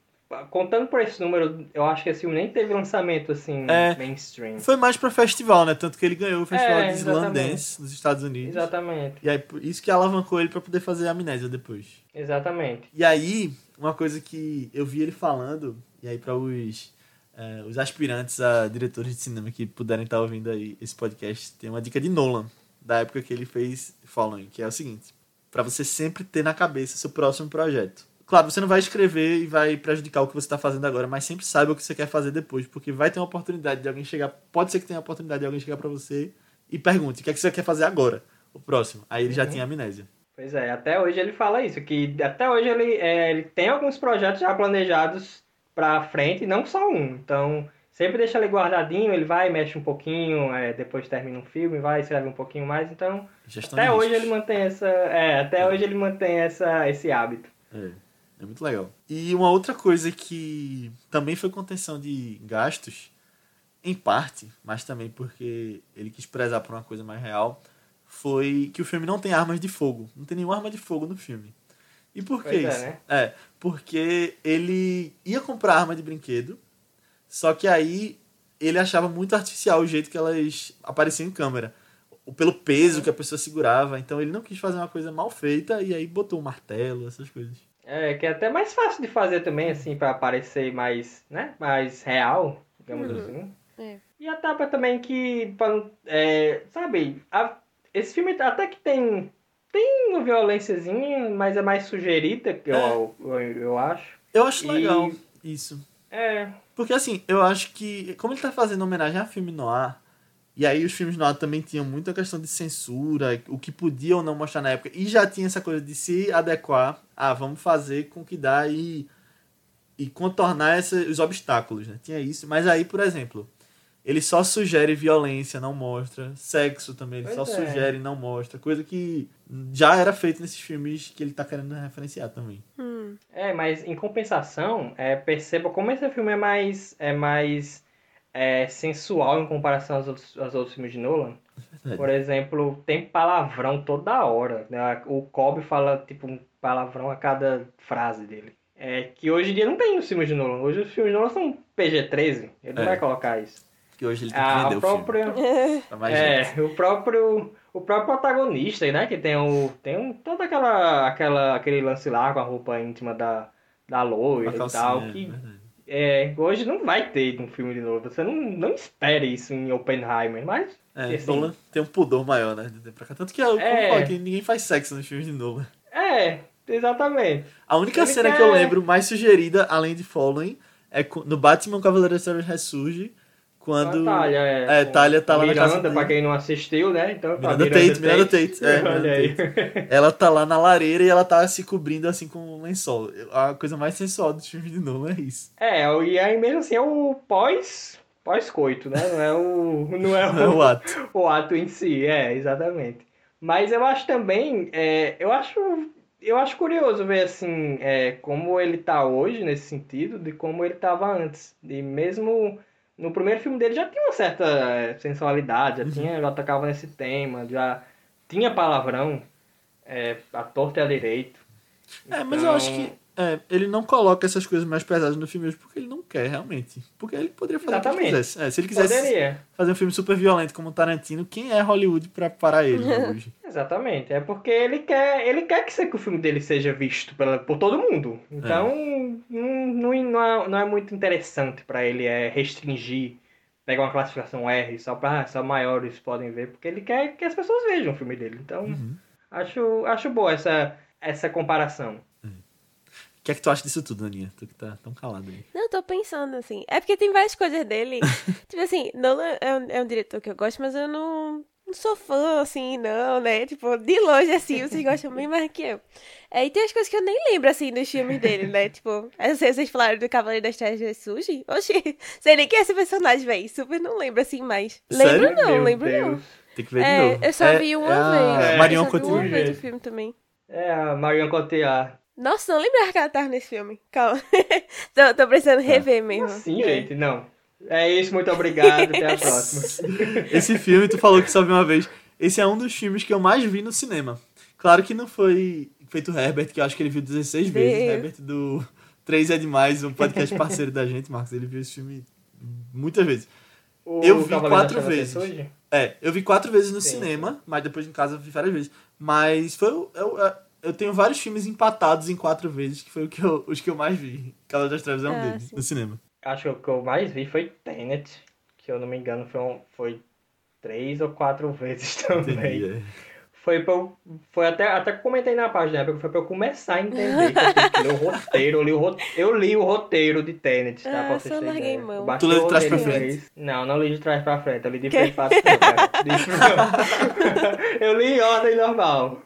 contando por esse número, eu acho que esse filme nem teve lançamento assim, é, mainstream. Foi mais pra festival, né? Tanto que ele ganhou o festival é, de Islandês nos Estados Unidos. Exatamente. E aí, isso que alavancou ele para poder fazer a amnésia depois. Exatamente. E aí, uma coisa que eu vi ele falando, e aí para os é, os aspirantes a diretores de cinema que puderem estar ouvindo aí esse podcast, tem uma dica de Nolan, da época que ele fez Following, que é o seguinte: para você sempre ter na cabeça seu próximo projeto. Claro, você não vai escrever e vai prejudicar o que você está fazendo agora, mas sempre saiba o que você quer fazer depois, porque vai ter uma oportunidade de alguém chegar. Pode ser que tenha a oportunidade de alguém chegar para você e pergunte: o que é que você quer fazer agora? O próximo. Aí ele já uhum. tinha amnésia. Pois é, até hoje ele fala isso, que até hoje ele, é, ele tem alguns projetos já planejados para frente, não só um. Então, sempre deixa ele guardadinho, ele vai, mexe um pouquinho, é, depois termina um filme, vai, escreve um pouquinho mais. Então, até hoje ele mantém essa, é, até é. hoje ele mantém essa, esse hábito. É. É muito legal. E uma outra coisa que também foi contenção de gastos, em parte, mas também porque ele quis prezar por uma coisa mais real, foi que o filme não tem armas de fogo. Não tem nenhuma arma de fogo no filme. E por que Pois é, isso? né? É, porque ele ia comprar arma de brinquedo, só que aí ele achava muito artificial o jeito que elas apareciam em câmera. O- Pelo peso que a pessoa segurava. Então ele não quis fazer uma coisa mal feita e aí botou um martelo, essas coisas. É, que é até mais fácil de fazer também, assim, pra parecer mais, né? Mais real, digamos Uhum. assim. É. E a tapa também que, é, sabe, a- esse filme até que tem, tem uma violênciazinha, mas é mais sugerida, que eu, eu, eu acho. Eu acho E- legal isso. É, Porque assim, eu acho que, como ele tá fazendo homenagem a filme noir, e aí os filmes noir também tinham muita questão de censura, o que podia ou não mostrar na época, e já tinha essa coisa de se adequar a vamos fazer com que dá e, e contornar essa, os obstáculos, né? Tinha isso. Mas aí, por exemplo, ele só sugere violência, não mostra. Sexo também, ele Pois só é. sugere, não mostra. Coisa que já era feito nesses filmes que ele tá querendo referenciar também. Hum. é, mas em compensação, é, perceba como esse filme é mais, é mais é, sensual em comparação aos outros, aos outros filmes de Nolan. Verdade. Por exemplo, tem palavrão toda hora. Né? O Cobb fala tipo um palavrão a cada frase dele. É que hoje em dia não tem nos filmes de Nolan. Hoje os filmes de Nolan são PG-13. Ele não É. vai colocar isso. Porque hoje ele tem que A vender o filme. própria. Mais gente. É, o próprio. O próprio protagonista, né? Que tem o. Tem um, toda aquela, aquela. aquele lance lá com a roupa íntima da, da loira e tal. é Que é, hoje não vai ter um filme de novo. Você não, não espere isso em Oppenheimer, mas. É, assim, Nolan tem um pudor maior, né? pra cá. Tanto que, é, É. que ninguém faz sexo nos filmes de Nolan. É, exatamente. A única Ele cena quer- que eu lembro mais sugerida, além de Following, é no Batman o Cavaleiro das Trevas Ressurge, quando... A Talha, é. é, Talha tá lá na Miranda, casa dele. pra quem não assistiu, né? Então, tá, Miranda Tate, Miranda Tate, é, Olha Miranda aí. Ela tá lá na lareira e ela tá se cobrindo assim com um lençol. A coisa mais sensual dos filmes de Nolan é isso. É, e aí mesmo assim é o pós. Pós-coito, né? Não é o. Não é Não é o, o ato. o ato em si, é, exatamente. Mas eu acho também, é, eu acho, eu acho curioso ver assim, é, como ele tá hoje nesse sentido, de como ele tava antes. E mesmo no primeiro filme dele já tinha uma certa é, sensualidade, já tinha, já tocava nesse tema, já tinha palavrão, é, a torta e a direito. É, mas Então, eu acho que é, ele não coloca essas coisas mais pesadas no filme hoje porque ele não quer, realmente. Porque ele poderia fazer o que ele Exatamente. quisesse. É, se ele quisesse Poderia. fazer um filme super violento como o Tarantino, quem é Hollywood pra parar ele né, hoje? Exatamente, é porque ele quer, ele quer que, o filme dele seja visto pela, por todo mundo. Então, não, não, não é, não é muito interessante pra ele é, restringir, pegar uma classificação R só para só maiores podem ver, porque ele quer que as pessoas vejam o filme dele. Então, Uhum. acho, acho boa essa, essa comparação. O que é que tu acha disso tudo, Aninha? Tu que tá tão calado aí. Não, eu tô pensando assim. É porque tem várias coisas dele. tipo assim, Nolan é um, é um diretor que eu gosto, mas eu não, não sou fã, assim, não, né? Tipo, de longe, assim, vocês gostam bem mais que eu. É, e tem as coisas que eu nem lembro, assim, dos filmes dele, né? Tipo, eu sei, vocês falaram do Cavaleiro das Trevas Surge? Oxi, sei nem quem é esse personagem, velho. Super não lembro, assim, mais. Sério? Lembro não, Meu lembro Deus. não. Tem que ver de É, novo. eu só É- vi uma é vez. É, Marion eu só vi uma Cotillard. vez o filme também. É a Marion Cotillard. Nossa, não lembrava que ela tava nesse filme. Calma. tô, tô precisando rever mesmo. Sim, gente, não. É isso, muito obrigado, até a próxima. Esse filme, tu falou que só viu uma vez. Esse é um dos filmes que eu mais vi no cinema. Claro que não foi feito Herbert, que eu acho que ele viu 16 vezes. Deus. Herbert do 3 é Demais, um podcast parceiro da gente, Marcos. Ele viu esse filme muitas vezes. O Eu vi Cavaleiro quatro vezes. É, eu vi quatro vezes no Sim, cinema, mas depois em casa eu vi várias vezes. Mas foi o- eu, eu, eu tenho vários filmes empatados em quatro vezes, que foi o que eu, os que eu mais vi. Cavaleiro das Trevas é um Ah, deles, sim. no cinema. Acho que o que eu mais vi foi Tenet, que eu não me engano foi, um- foi três ou quatro vezes também. Entendi, é. Foi, pra eu, foi até, até que comentei na página, porque foi pra eu começar a entender que eu o roteiro. Eu li o, ro- eu li o roteiro de Tenet, tá? Ah, pra vocês só terem mão. Tu lê de trás pra roteiro frente? inglês. Não, não li de trás pra frente, eu li de frente pra trás. eu li em ordem normal.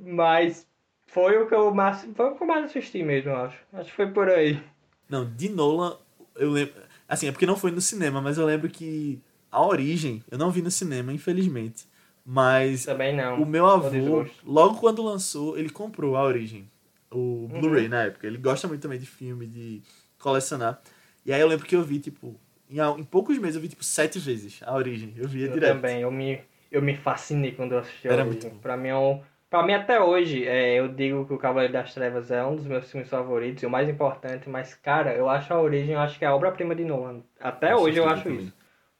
Mas foi o que eu mais, foi o que eu mais assisti mesmo, acho. Acho que foi por aí. Não, de Nolan, eu lembro. Assim, é porque não foi no cinema, mas eu lembro que a origem, eu não vi no cinema, infelizmente. Mas Também não. o meu avô, logo quando lançou, ele comprou a origem. O Uhum. Blu-ray na época. Ele gosta muito também de filme, de colecionar. E aí eu lembro que eu vi, tipo, em, em poucos meses eu vi, tipo, sete vezes a origem. Eu via Eu direto. também, eu me, eu me fascinei quando eu assisti a Era Origem. muito bom. Pra mim é um, Pra mim, até hoje, é, eu digo que o Cavaleiro das Trevas é um dos meus filmes favoritos e o mais importante, mas, cara, eu acho a origem, eu acho que é a obra-prima de Nolan. Até hoje eu acho também. isso.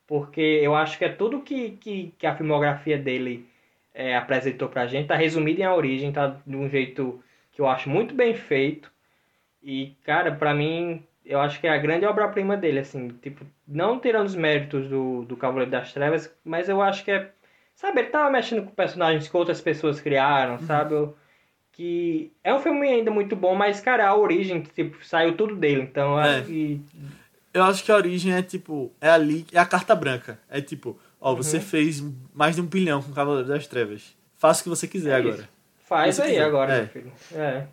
Porque eu acho que é tudo que, que, que a filmografia dele é, apresentou pra gente, tá resumido em A Origem, tá de um jeito que eu acho muito bem feito. E, cara, pra mim, eu acho que é a grande obra-prima dele, assim, tipo, não tirando os méritos do, do Cavaleiro das Trevas, mas eu acho que é, sabe, ele tava mexendo com personagens que outras pessoas criaram, sabe? Eu- que é um filme ainda muito bom, mas, cara, a origem, tipo, saiu tudo dele, então eu É. acho que Eu acho que a origem é tipo, é ali, é a carta branca. É tipo, ó, você Uhum. fez mais de um bilhão com o Cavaleiro das Trevas. Faça o que você quiser É agora. faz Se aí quiser. agora, É. meu filho. É.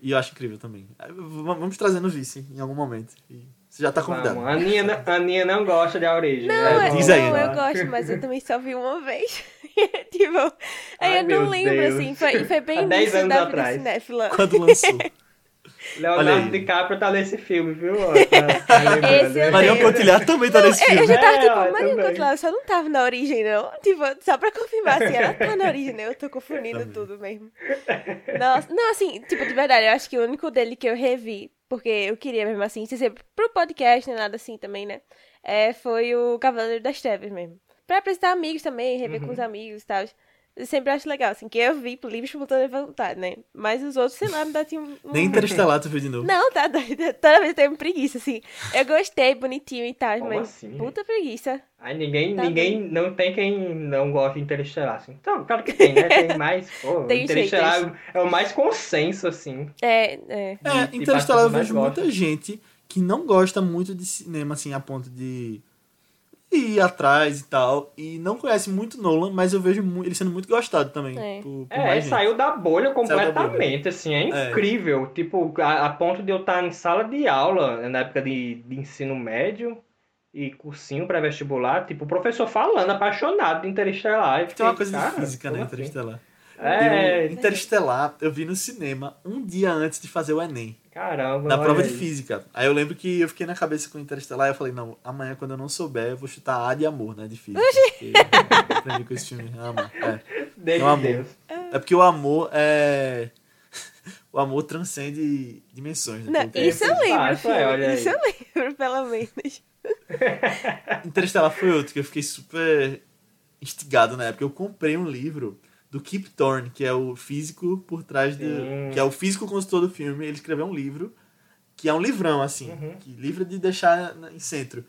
E eu acho incrível também. Vamos trazer no vice em algum momento. E você já tá convidado. Vamos. A Aninha, não- a Aninha não gosta de A Origem. Não, né? eu, Diz aí, não, né? eu gosto, mas eu também só vi uma vez. tipo, aí Ai, eu não lembro, Deus. assim, foi, foi bem Há 10 início anos da vida atrás. cinéfila. Quando lançou. Leonardo. DiCaprio tá nesse filme, viu? Tá- tá eu lembro. Cotillard também tá nesse Eu, eu filme. já tava É, tipo, Maria também. Cotillard só não tava na origem, não. Tipo, só pra confirmar, assim, ela tá na origem, né? Eu tô confundindo tudo mesmo. Nossa, não, assim, tipo, de verdade, eu acho que o único dele que eu revi, porque eu queria mesmo assim, sem ser pro podcast, nem nada assim também, né? É, foi o Cavaleiro das Trevas mesmo. Pra apresentar amigos também, rever Uhum. com os amigos e tal. Eu sempre acho legal, assim, que eu vi por livre espontânea vontade, né? Mas os outros, sei lá, me dá tipo, um... Nem Interestelar tu viu de novo. Não, tá doido. Toda vez eu tenho preguiça, assim. Eu gostei, bonitinho e tal, Como mas assim? puta preguiça. Aí ninguém, Tá ninguém não tem quem não gosta de Interestelar, assim. Então, claro que tem, né? Tem mais. Pô, Tem Interestelar é o mais consenso, assim. É, é. É, de Interestelar eu vejo muita gente que não gosta muito de cinema, assim, a ponto de ir atrás e tal. E não conhece muito Nolan, mas eu vejo ele sendo muito gostado também. É. Por, por É, mais gente. saiu da bolha Saiu da completamente, assim, é É. incrível. Tipo, a, a ponto de eu estar em sala de aula, na época de, de ensino médio e cursinho pré-vestibular, tipo, o professor falando, apaixonado de Interestelar. Tem uma coisa de "Cara, física, né, como assim?" Interestelar. É, Eu- Interestelar, eu vi no cinema um dia antes de fazer o Enem, caramba. na prova de aí. física. Aí eu lembro que eu fiquei na cabeça com Interestelar e eu falei, não, amanhã quando eu não souber, eu vou chutar A de amor, né, de física. Porque eu aprendi com esse filme, amor. É. Deus É um amor. Deus. É porque o amor é. O amor transcende dimensões. Né? Não, isso eu lembro, é, filho. Isso aí. eu lembro, pelo menos. Interestelar foi outro que eu fiquei super instigado na época. Eu comprei um livro do Kip Thorne, que é o físico por trás de. Sim. que é o físico consultor do filme. Ele escreveu um livro que é um livrão, assim, Uhum. que livro de deixar em centro.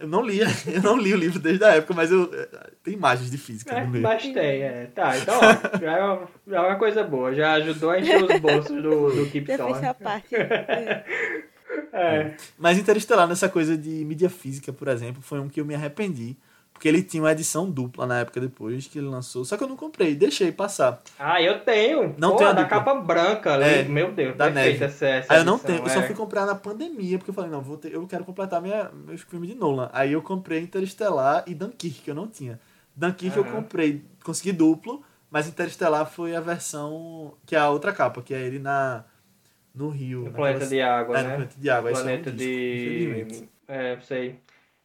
Eu não li, eu não li o livro desde a época, mas eu tem imagens de física É, no meio. mas tem, é. Tá, então, ó, já é, uma, já é uma coisa boa. Já ajudou a encher os bolsos do, do Keep Já fez essa parte. É. É. Mas Interestelar, nessa coisa de mídia física, por exemplo, foi um que eu me arrependi. Porque ele tinha uma edição dupla na época depois que ele lançou. Só que eu não comprei, deixei passar. Ah, eu tenho. Não Pô, tenho a da dupla. capa branca. É, ali. Meu Deus, da neve. essa, essa Aí eu não tenho, eu só é. fui comprar na pandemia, porque eu falei, não, vou ter, eu quero completar minha, meus filmes de Nolan. Aí eu comprei Interestelar e Dunkirk, que eu não tinha. Dunkirk eu Aham. comprei, consegui duplo, mas Interestelar foi a versão que é a outra capa, que é ele na no rio. No naquela- planeta de água, é, né? no planeta de água. esse é um planeta disco, de. É, sei.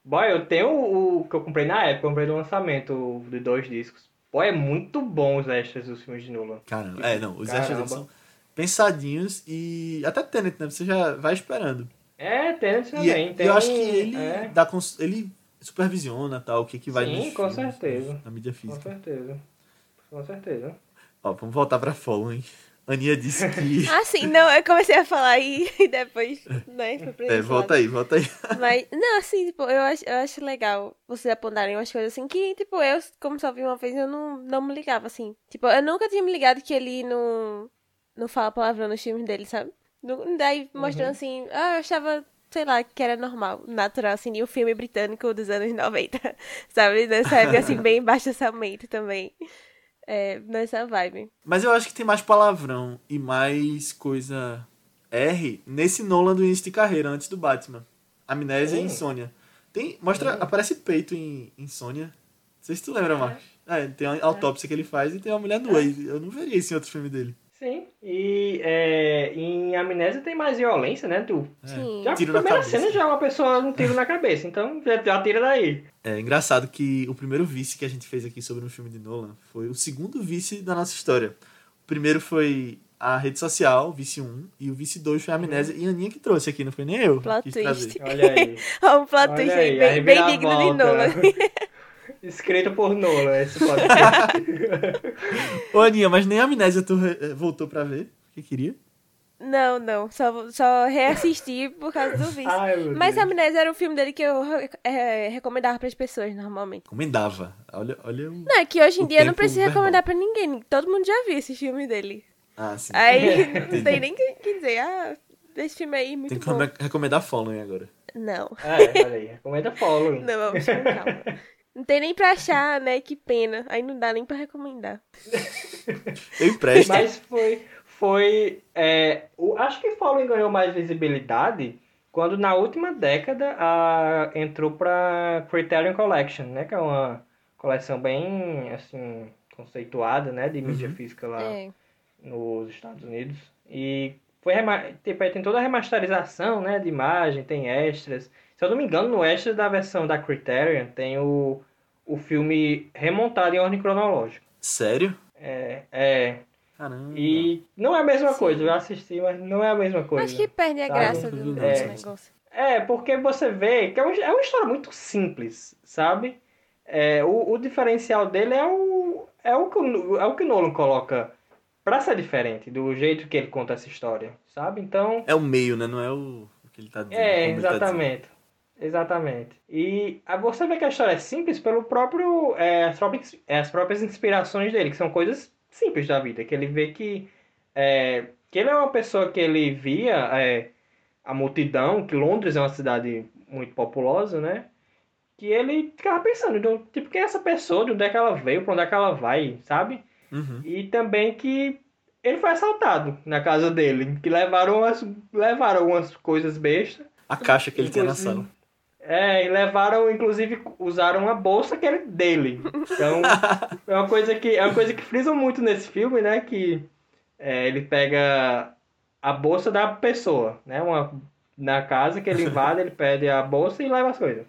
Boy, eu tenho o que eu comprei na época, eu comprei no lançamento de dois discos. Boy, é muito bom os extras dos filmes de Nolan. Caramba, é, não, os Caramba. extras eles são pensadinhos e até Tenet, né? Você já vai esperando. É, Tenet E, também. e tem eu acho que ele É, dá ele supervisiona tal, o que, que vai Sim, com filmes, certeza. na mídia com física. certeza. Com certeza. Ó, vamos voltar pra Follow, hein? Aninha disse que. Ah, sim, não, eu comecei a falar e, e depois, né, foi pra é, volta aí, volta aí. Mas, não, assim, tipo, eu acho, eu acho legal vocês apontarem umas coisas assim que, tipo, eu, como só vi uma vez, eu não, não me ligava, assim. Tipo, eu nunca tinha me ligado que ele não, não fala palavrão nos filmes dele, sabe? Daí mostrando assim, ah, eu achava, sei lá, que era normal, natural, assim, de um filme britânico dos anos 90, sabe? Nessa época, assim, bem baixo orçamento também. É, nessa vibe. Mas eu acho que tem mais palavrão e mais coisa R nesse Nolan do início de carreira, antes do Batman. Amnésia e Sim. Insônia. Tem, mostra, aparece peito em Insônia. Não sei se tu lembra, Marcos. É, tem uma autópsia que ele faz e tem uma mulher nua. E Eu não veria isso em outro filme dele. Sim. E é, em Amnésia tem mais violência, né? Tu, É. Sim. já a Tiro na primeira cabeça. cena já é uma pessoa um tiro na cabeça, então já, já tira daí. É engraçado que o primeiro vice que a gente fez aqui sobre um filme de Nolan foi o segundo vice da nossa história. primeiro foi a rede social, o Vice 1, e o Vice 2 foi a amnésia. E a Aninha que trouxe aqui, não foi nem eu. Plot twist. Olha aí. Ó, um plot Olha twist aí, aí, a bem, bem digno de. Nolan. Escrito por Nolan, esse podcast. Ô, Aninha, mas nem a amnésia tu eh, voltou pra ver, que queria. Não, não. Só, só reassisti por causa do vício. Ai, Mas Deus. Amnésia era o filme dele que eu é, recomendava pras pessoas, normalmente. Recomendava. Olha, olha o... Não, é que hoje em O dia eu não preciso verbal. recomendar pra ninguém. Todo mundo já viu esse filme dele. Ah, sim. Aí não tem nem que que dizer, ah, esse filme aí é muito Tem que bom. recome- recomendar Following agora. Não, É, olha aí. Recomenda Following. não, vamos com calma. Não tem nem pra achar, né? Que pena. Aí não dá nem pra recomendar. Eu empresto. Mas foi. foi é, o, acho que Following ganhou mais visibilidade quando na última década a, entrou pra Criterion Collection, né? Que é uma coleção bem assim conceituada, né? De mídia física lá É. nos Estados Unidos. E foi tipo, tem toda a remasterização, né, de imagem, tem extras. Se eu não me engano, no extra da versão da Criterion tem o, o filme remontado em ordem cronológica. Sério? É, é. Caramba. E não é a mesma Sim. coisa, eu assisti, mas não é a mesma coisa. Acho que perde a Sabe? graça do, do É. negócio. É, porque você vê que é, um- é uma história muito simples, sabe? É, o, o diferencial dele é o, é, o que, o- é o que o Nolan coloca pra ser diferente, do jeito que ele conta essa história, sabe? Então, É o meio, né? Não é o, o que ele tá dizendo. é, ele tá dizendo. Exatamente. E você vê que a história é simples pelo próprio. é, as, próprias, é, as próprias inspirações dele, que são coisas simples da vida. Que ele vê que. é, que ele é uma pessoa que ele via é, a multidão, que Londres é uma cidade muito populosa, né? Que ele ficava pensando, onde- tipo, quem é essa pessoa, de onde é que ela veio, pra onde é que ela vai, sabe? Uhum. E também que ele foi assaltado na casa dele, que levaram umas, levaram algumas coisas bestas. A caixa que ele tinha na sala. É, e levaram, inclusive, usaram uma bolsa que era dele. Então, é uma coisa que é uma coisa que frisa muito nesse filme, né? Que é, ele pega a bolsa da pessoa, né? Uma, na casa que ele invade, ele pede a bolsa e leva as coisas.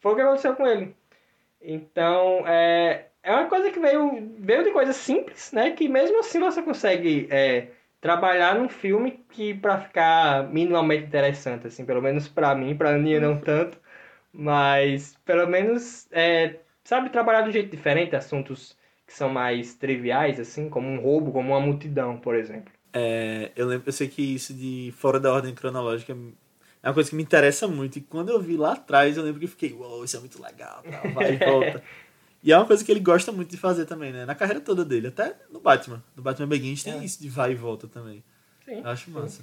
Foi o que aconteceu com ele. Então, é, é uma coisa que veio, veio de coisas simples, né? Que mesmo assim você consegue é, trabalhar num filme que para ficar minimamente interessante, assim, pelo menos para mim, para Aninha não tanto, mas pelo menos é, sabe trabalhar de um jeito diferente assuntos que são mais triviais, assim, como um roubo, como uma multidão, por exemplo. É, eu, lembro, eu sei que isso de fora da ordem cronológica é uma coisa que me interessa muito. E quando eu vi lá atrás, eu lembro que eu fiquei, uou, isso é muito legal, tal, vai e volta. E é uma coisa que ele gosta muito de fazer também, né? Na carreira toda dele, até no Batman. No Batman Begins tem É. isso de vai e volta também. Sim. Eu acho sim.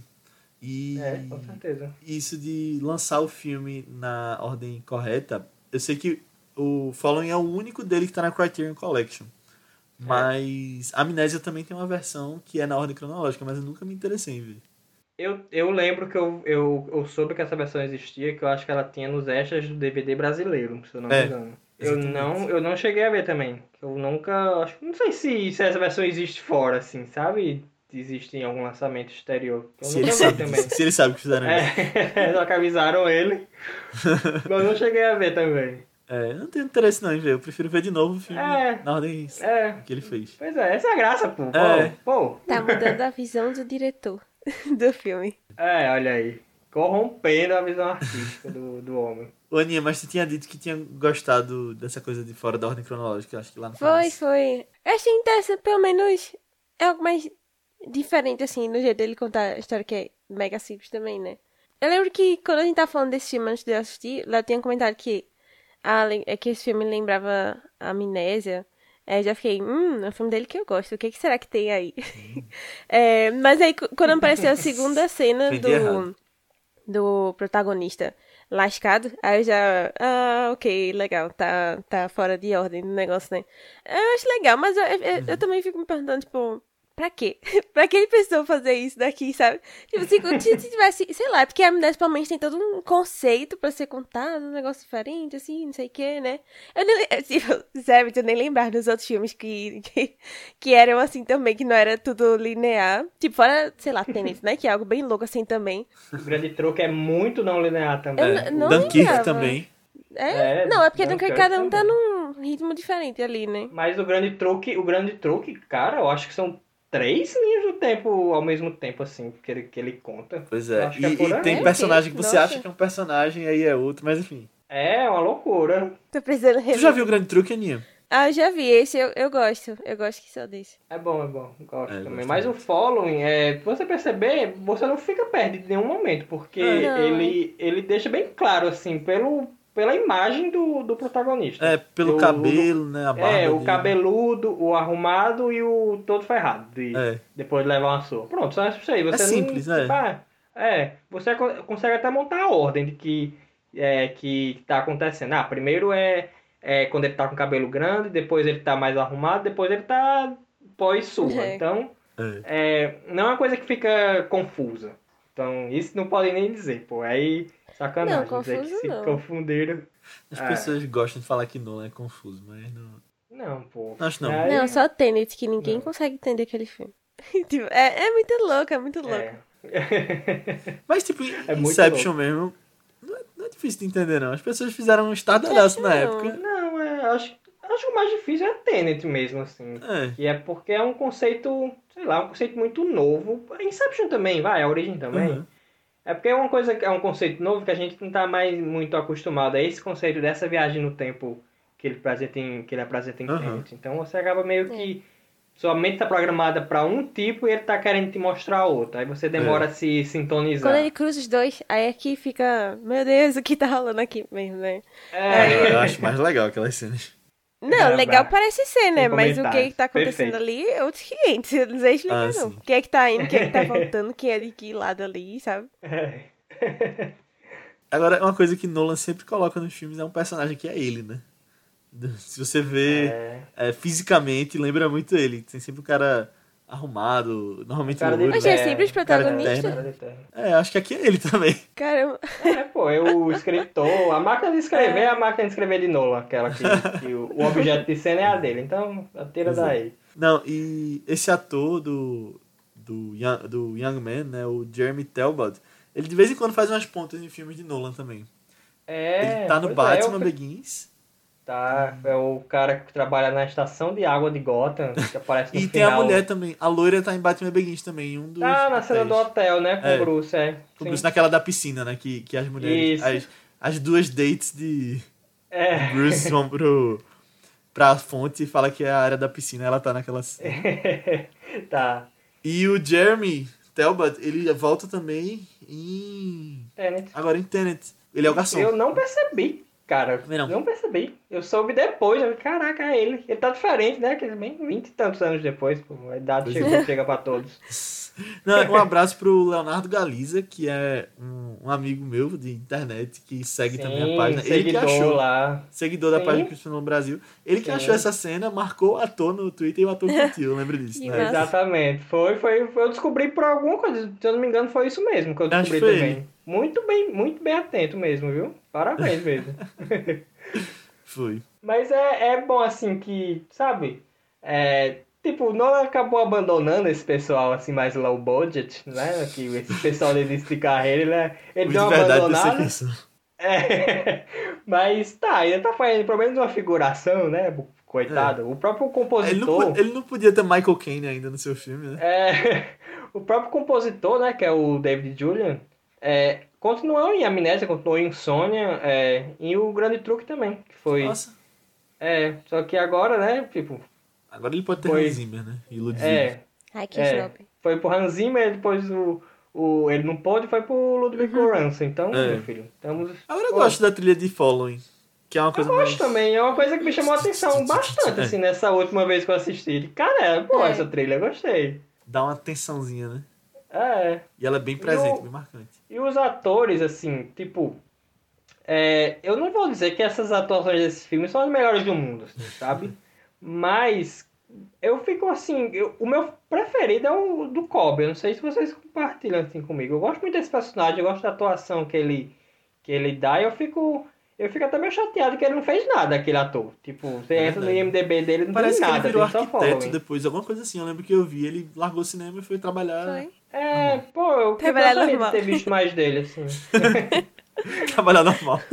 E É, com certeza. isso de lançar o filme na ordem correta, eu sei que o Following é o único dele que tá na Criterion Collection. Mas a Amnésia também tem uma versão que é na ordem cronológica, mas eu nunca me interessei em ver. Eu, eu lembro que eu, eu, eu soube que essa versão existia, que eu acho que ela tinha nos extras do DVD brasileiro, se eu não É, me engano. Eu não, eu não cheguei a ver também. Eu nunca. Acho, não sei se, se essa versão existe fora, assim, sabe? Existe em algum lançamento exterior. Eu Se ele, sabe, também. se ele sabe que fizeram isso. É, só que avisaram ele. Mas eu não cheguei a ver também. É, eu não tenho interesse não em ver. Eu prefiro ver de novo o filme É. na ordem É, que ele fez. pois é, essa é a graça, pô. Pô, É. pô. Tá mudando a visão do diretor do filme. É, olha aí. Corrompendo a visão artística do, do homem. Ô, Aninha, mas tu tinha dito que tinha gostado dessa coisa de fora da ordem cronológica, acho que lá no Foi, começo. foi. Eu achei interessante, pelo menos é algo mais diferente, assim, no jeito dele contar a história que é mega simples também, né? Eu lembro que quando a gente tava falando desse filme antes de eu assistir, lá tinha comentado que, ah, lem- é que esse filme lembrava a Amnésia. Aí eu já fiquei, hum, é um filme dele que eu gosto, o que, que será que tem aí? É, mas aí, quando apareceu a segunda cena do, do protagonista lascado, aí eu já, ah, ok, legal, tá, tá fora de ordem o negócio, né? Eu acho legal, mas eu, eu, eu também fico me perguntando, tipo, pra quê? pra que ele precisou fazer isso daqui, sabe? Tipo, se, se tivesse, sei lá, porque a Amnésia principalmente tem todo um conceito pra ser contado, um negócio diferente, assim, não sei o que, né? Eu nem, tipo, sério, eu nem lembrar dos outros filmes que, que, que eram assim também, que não era tudo linear. Tipo, fora, sei lá, Tenet, né? Que é algo bem louco assim também. O grande truque é muito não linear também. Eu É, não Dunkirk lembrava. também. É? É, não, é porque Dunkirk cada um tá também. num ritmo diferente ali, né? Mas o grande truque, o grande truque, cara, eu acho que são três linhas do tempo ao mesmo tempo, assim, que ele, que ele conta. Pois é. é E, por e tem É, personagem que você nossa. acha que é um personagem, aí é outro, mas enfim. É uma loucura. Tô precisando Tu rever. já viu o Grande Truque, Aninha? Ah, eu já vi. Esse eu, eu gosto. Eu gosto que só desse. É bom, é bom. Gosto É, também. Mas o following, é, você perceber, você não fica perdido em nenhum momento, porque É. Não. ele, ele deixa bem claro, assim, pelo, pela imagem do, do protagonista. É, pelo O- cabelo, né? A barba. É, o dele. cabeludo, o arrumado e o todo ferrado. De, É. Depois de levar uma surra. Pronto, só isso aí. Você É não- simples, é. tipo, ah, é, você co- consegue até montar a ordem de que é, que tá acontecendo. Ah, primeiro é, é quando ele tá com o cabelo grande, depois ele tá mais arrumado, depois ele tá pós-surra. É. Então, É. é, não é uma coisa que fica confusa. Então, isso não podem nem dizer, pô. Aí, sacanagem. Não, dizer que confuso se não. confundiram. As É. pessoas gostam de falar que Nolan é confuso, mas não. Não, pô. Acho não. Aí- Não, só Tenet, que ninguém Não. consegue entender aquele filme. Tipo, é, é muito louco, é muito louco. É. Mas, tipo, É muito Inception mesmo, não é, não é difícil de entender, não. As pessoas fizeram um estardalhaço na Não. época. Não, é, acho, acho que o mais difícil é Tenet mesmo, assim. É. Que é porque é um conceito, sei lá, um conceito muito novo. Inception também, vai, a origem também. Uhum. É porque é uma coisa, é um conceito novo que a gente não tá mais muito acostumado. É esse conceito dessa viagem no tempo que ele apresenta em, que ele apresenta em Uhum. Tenet. Então você acaba meio que sua mente tá programada pra um tipo e ele tá querendo te mostrar outro. Aí você demora É. a se sintonizar. Quando ele cruza os dois, aí aqui fica, meu Deus, o que tá rolando aqui mesmo, né? É, Eu acho mais legal aquelas cenas. Não, É, legal parece ser, né? Mas o que comentários. que tá acontecendo Perfeito. ali é outros 500. Eu não sei explicar, Ah, não. sim. O que é que tá indo, o que é que tá voltando, quem é de que lado ali, sabe? é. Agora, uma coisa que Nolan sempre coloca nos filmes é um personagem que é ele, né? Se você vê É. é, fisicamente, lembra muito ele. Tem sempre um cara arrumado, normalmente Cara loiro. Mas é sempre os protagonistas. terno. É, acho que aqui é ele também. Caramba. É, pô, é o escritor. A máquina de escrever é a máquina de escrever de Nolan, aquela que, que o, o objeto de cena é a dele. Então, tira é. daí. Não, e esse ator do, do, Young, do Young Man, né, o Jeremy Talbot, ele de vez em quando faz umas pontas em filmes de Nolan também. É, ele tá no pois é, Batman o- Begins Tá, é o cara que trabalha na estação de água de Gotham, que aparece no e tem final. a mulher também. A loira tá em Batman Begins também, um dos Tá na cena do hotel, né, com É. o Bruce, é. O Sim. Bruce naquela da piscina, né, que, que as mulheres... As, as duas dates de É. Bruce vão pro, pra fonte e fala que é a área da piscina, ela tá naquela cena. tá. E o Jeremy Talbot, ele volta também em... Tenet. Agora em Tenet. Ele é o garçom. Eu não percebi, cara. Também não. Não percebi. Eu soube depois. Eu, Caraca, é ele. Ele tá diferente, né? Que bem 20 e tantos anos depois. Pô, a idade Pois chega, chega pra todos. Não, um abraço pro Leonardo Galiza, que é um, um amigo meu de internet, que segue também a Sim, página. Ele que achou, lá. seguidor da Sim. página Cristiano no Brasil. Ele que Sim. achou essa cena, marcou o ator no Twitter e o ator curtiu, eu lembro disso. Que né? Exatamente. Foi, foi, foi- eu descobri por alguma coisa. Se eu não me engano, foi isso mesmo que eu Acho descobri que foi também. Ele. Muito bem, muito bem atento mesmo, viu? Parabéns mesmo. Foi. Mas é, é bom assim que, sabe? É, tipo, não acabou abandonando esse pessoal assim mais low budget, né? Que esse pessoal de início de carreira, ele, é- ele Os deu de uma abandonada. É, mas tá, ainda tá fazendo pelo menos uma figuração, né? Coitado. O próprio Ele não, compositor. ele não podia ter Michael Caine ainda no seu filme, né? É, o próprio compositor, né, que é o David Julian, é, continuou em Amnésia, continuou em Insônia, é, e o Grande Truque também, que foi... Nossa. É, só que agora, né, tipo, Agora ele pode ter Foi. Hans Zimmer, né? E Ludwig. é, Ai, que é, foi pro Hans Zimmer, depois o, o, ele não pôde, foi pro Ludwig Göransson, então, É. meu filho, estamos... Agora eu Pô, gosto da trilha de Following, que é uma Eu coisa gosto mais... também, é uma coisa que me chamou a atenção bastante, É. assim, nessa última vez que eu assisti. Cara, pô, É. essa trilha, eu gostei. Dá uma tensãozinha, né? É, E ela é bem presente, o- bem marcante. E os atores, assim, tipo. é, eu não vou dizer que essas atuações desses filmes são as melhores do mundo, assim, sabe? Mas eu fico assim. eu- o meu preferido é o do Kobe. Eu não sei se vocês compartilham assim comigo. Eu gosto muito desse personagem, eu gosto da atuação que ele, que ele dá eu fico. Eu fico até meio chateado que ele não fez nada, aquele ator. Tipo, você É entra no. IMDB dele não Parece tem que nada, ele virou tem só arquiteto depois, alguma coisa assim. Eu lembro que eu vi, ele largou o cinema e foi trabalhar. Foi. É, pô, eu Trabalhar gostaria de normal. ter visto mais dele, assim. Trabalhar normal.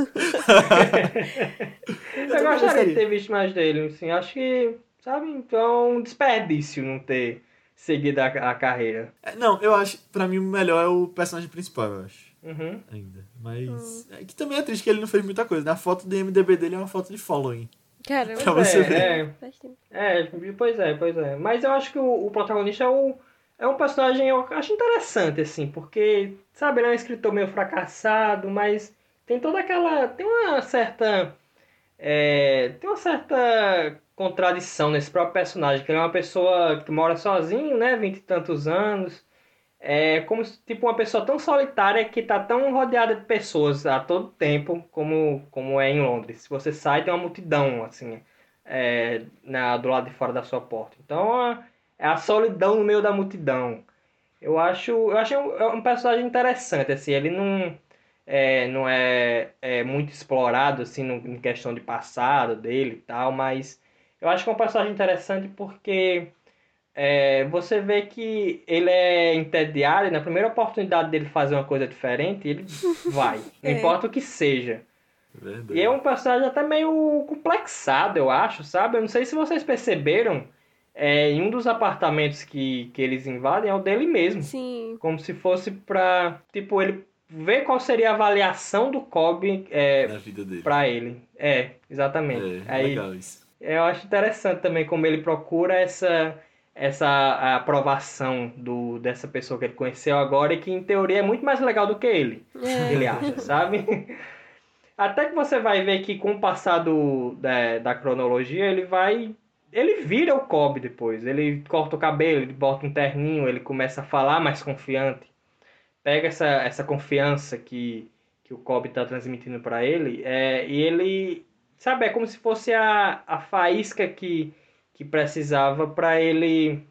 Eu também gostaria de ter visto mais dele, assim, acho que, sabe, então é um desperdício não ter seguida a, a carreira. É, não, eu acho, pra mim, o melhor é o personagem principal, eu acho. Uhum. Ainda. Mas. É que também é triste que ele não fez muita coisa. né? A foto do MDB dele é uma foto de following. Caramba, Pra você é, ver. é, faz tempo. é, pois é, pois é. Mas eu acho que o, o protagonista é, o, é um personagem, eu acho interessante, assim, porque, sabe, ele é um escritor meio fracassado, mas tem toda aquela. Tem uma certa. é, tem uma certa contradição nesse próprio personagem, que ele é uma pessoa que mora sozinho, né, vinte e tantos anos. É como tipo uma pessoa tão solitária que tá tão rodeada de pessoas a todo tempo como, como é em Londres. Se você sai, tem uma multidão, assim, é, na, do lado de fora da sua porta. Então é é a solidão no meio da multidão. Eu acho, eu acho um, é um personagem interessante, assim, ele não é, não é, é muito explorado, assim, no, em questão de passado dele e tal, mas eu acho que é um personagem interessante porque é, você vê que ele é entediado e na primeira oportunidade dele fazer uma coisa diferente, ele vai, não É. importa o que seja. Verdade. E é um personagem até meio complexado, eu acho, sabe? Eu não sei se vocês perceberam, é, em um dos apartamentos que, que eles invadem é o dele mesmo. Sim. Como se fosse pra, tipo, ele ver qual seria a avaliação do Kobe é, Na vida dele. pra ele. É, exatamente. É, Aí, legal isso. eu acho interessante também como ele procura essa essa aprovação do, dessa pessoa que ele conheceu agora e que em teoria é muito mais legal do que ele É. ele acha, sabe? Até que você vai ver que com o passar do- da, da cronologia, ele vai. Ele vira o Kobe depois. Ele corta o cabelo, ele bota um terninho, ele começa a falar mais confiante. Pega essa, essa confiança que, que o Kobe tá transmitindo para ele, é, e ele. Sabe, é como se fosse a, a faísca que, que precisava para ele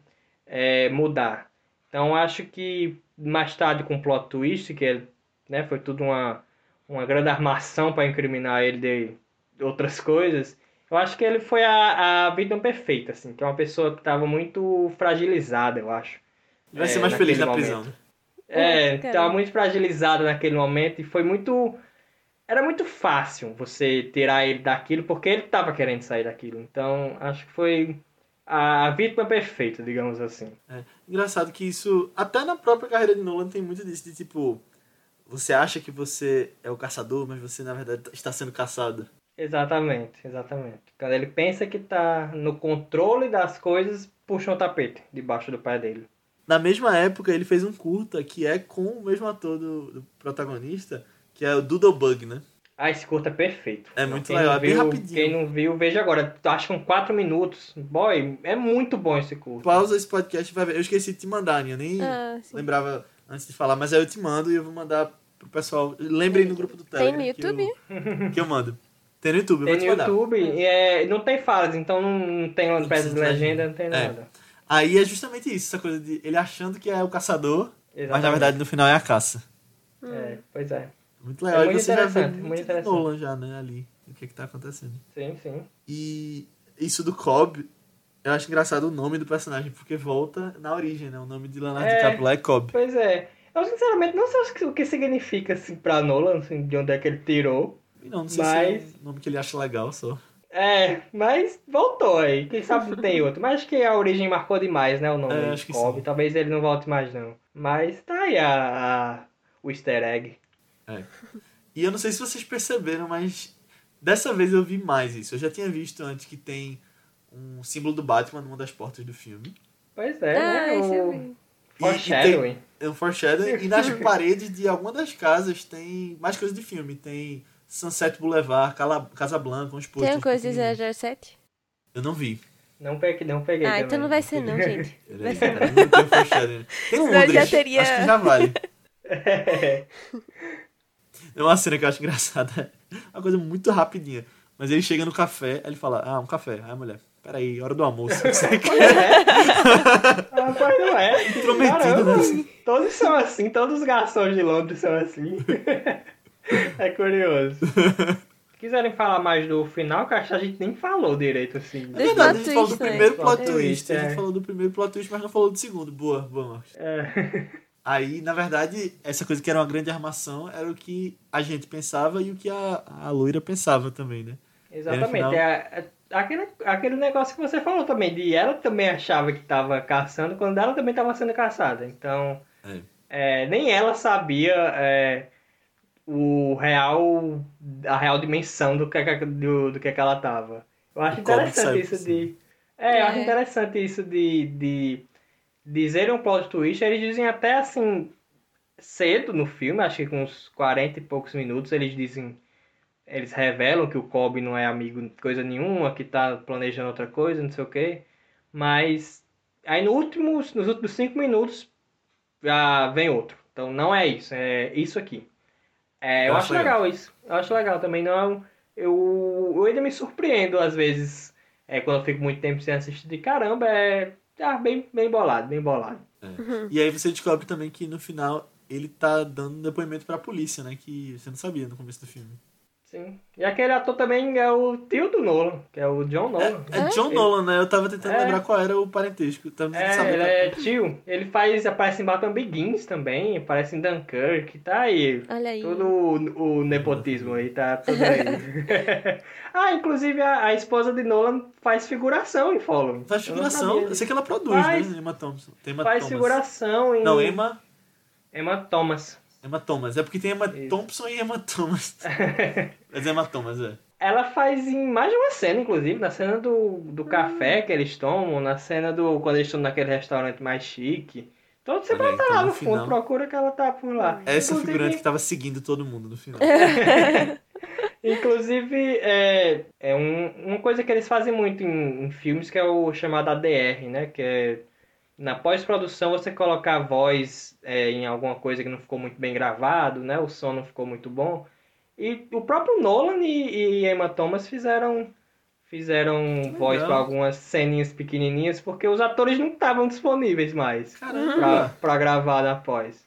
é, mudar. Então acho que mais tarde com o plot twist, que é, né, foi tudo uma, uma grande armação para incriminar ele de outras coisas, eu acho que ele foi a, a vítima perfeita, assim, que é uma pessoa que estava muito fragilizada, eu acho. Vai É, ser mais feliz na naquele prisão. momento. É, Caramba. tava muito fragilizado naquele momento e foi muito. Era muito fácil você tirar ele daquilo porque ele tava querendo sair daquilo. Então, acho que foi a vítima perfeita, digamos assim. É. Engraçado que isso, até na própria carreira de Nolan tem muito disso, de tipo, você acha que você é o caçador, mas você na verdade está sendo caçado. Exatamente, exatamente. Quando ele pensa que tá no controle das coisas, puxa um tapete debaixo do pé dele. Na mesma época, ele fez um curta que é com o mesmo ator do, do protagonista, que é o Doodlebug, né? Ah, esse curta é perfeito. É muito quem legal, é bem rapidinho. Quem não viu, veja agora. Acho que com 4 minutos. Boy, é muito bom esse curta. Pausa esse podcast e vai ver. Eu esqueci de te mandar, Aninha, nem Ah, lembrava antes de falar, mas aí eu te mando e eu vou mandar pro pessoal. Lembrem no grupo do Tem Telegram. no que eu- YouTube? Que eu, mando. Tem no YouTube, eu Tem vou no te mandar. YouTube, e é, não tem falas, então não, tem Não peça de legenda, não tem É. nada. Aí é justamente isso, essa coisa de ele achando que é o caçador, mas na Exatamente. verdade no final é a caça. É, pois é. Muito legal. É muito você já vê interessante, muito, muito de interessante. Nolan já, né, ali. O que é que tá acontecendo. Sim, sim. E isso do Cobb, eu acho engraçado o nome do personagem, porque volta na origem, né? O nome de Leonardo É. DiCaprio lá é Cobb. Pois é. Eu sinceramente não sei o que- o significa assim pra Nolan, assim, de onde é que ele tirou. Não, não sei Mas- se é um nome que ele acha legal só. É, mas voltou aí. Quem sabe tem outro. Mas acho que a origem marcou demais, né? O nome É, de acho Cobb. Talvez ele não volte mais, não. Mas tá aí a, a- o easter egg. E eu não sei se vocês perceberam, mas dessa vez eu vi mais isso. Eu já tinha visto antes que tem um símbolo do Batman numa das portas do filme. Pois é, ah, né? O. E- e foreshadowing. É um foreshadowing. E nas paredes de alguma das casas tem mais coisas de filme. Tem Sunset Boulevard, Cala- Casablanca, uns posters. Tem uma coisa de pequenininhos. 007? Eu não vi. Não peguei, não peguei Ah, também. então não vai ser não, gente. Vai é- ser não. não tem foreshadowing. Tem Senão Londres. já teria- Acho que já vale. É. É uma cena que eu acho engraçada. É uma coisa muito rapidinha. Mas ele chega no café, aí ele fala, ah, um café. Aí a mulher, peraí, hora do almoço. Você quer? é. Ah, não é. Intrometido, Caramba, né? Todos são assim, todos os garçons de Londres são assim. é curioso. Se quiserem falar mais do final, que acho que a gente nem falou direito assim. É verdade, a gente falou do twist, né? primeiro Plot plot twist. A é. gente falou do primeiro plot twist, mas não falou do segundo. Boa, boa, Marcos. É. Aí, na verdade, essa coisa que era uma grande armação era o que a gente pensava e o que a, a loira pensava também, né? Exatamente. final- É, é- aquele, aquele negócio que você falou também, de ela também achava que estava caçando, quando ela também estava sendo caçada. Então, É. é, nem ela sabia é, o real, a real dimensão do que, do, do que, que ela tava. Eu acho O interessante isso de. É, eu acho É. interessante isso de, de dizer um plot twist. Eles dizem até assim, cedo no filme, acho que com uns 40 e poucos minutos, eles dizem. Eles revelam que o Cobb não é amigo de coisa nenhuma, que tá planejando outra coisa, não sei o quê. Mas aí no últimos, nos últimos cinco minutos já vem outro. Então não é isso, é isso aqui. É, eu, acho acho legal. isso. Eu acho legal também. Não, eu, eu ainda me surpreendo às vezes é, quando eu fico muito tempo sem assistir. De caramba, é ah, bem, bem bolado, bem bolado. E aí você descobre também que no final ele tá dando depoimento pra polícia, né? Que você não sabia no começo do filme. Sim. E aquele ator também é o tio do Nolan, que é o John Nolan. É John Ele- Nolan, né? Eu tava tentando É. lembrar qual era o parentesco. Tava É, saber ele qual- é tio. Ele faz, aparece em Batman Begins também, aparece em Dunkirk, tá aí. Olha aí. Todo o, o nepotismo aí, tá tudo aí. ah, inclusive a, a esposa de Nolan faz figuração em Follow. Faz Eu figuração. sabia Eu sei que ela produz, Faz. né? Emma Thompson. Tem Emma Faz Thomas. figuração em... Não, Emma, Emma Thomas. Emma Thomas. É porque tem Emma Isso. Thompson e Emma Thomas. Mas Emma Thomas, é. Ela faz em mais de uma cena, inclusive, na cena do, do café que eles tomam, na cena do quando eles estão naquele restaurante mais chique. Então você Olha estar então, lá no no fundo, final- procura que ela tá por lá. Essa Inclusive- figurante que tava seguindo todo mundo no final. Inclusive, é, é um- uma coisa que eles fazem muito em, em filmes que é o chamado ADR, né? Que é na pós-produção você colocar a voz é, em alguma coisa que não ficou muito bem gravado, né? O som não ficou muito bom. E o próprio Nolan e, e Emma Thomas fizeram fizeram voz legal. para algumas ceninhas pequenininhas porque os atores não estavam disponíveis mais pra gravar na pós.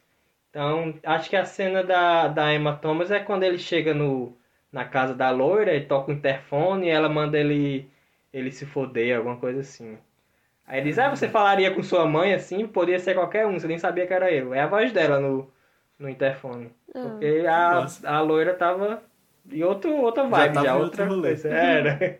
Então, acho que a cena da, da Emma Thomas é quando ele chega no, na casa da loira e toca o interfone e ela manda ele, ele se foder, alguma coisa assim. Aí ele diz, ah, você falaria com sua mãe assim? Podia ser qualquer um, você nem sabia que era eu. É a voz dela no, no interfone. Ah. Porque a, Nossa. a loira tava em outro, outra Já vibe, tava já, em outra outro rolê. coisa. Era.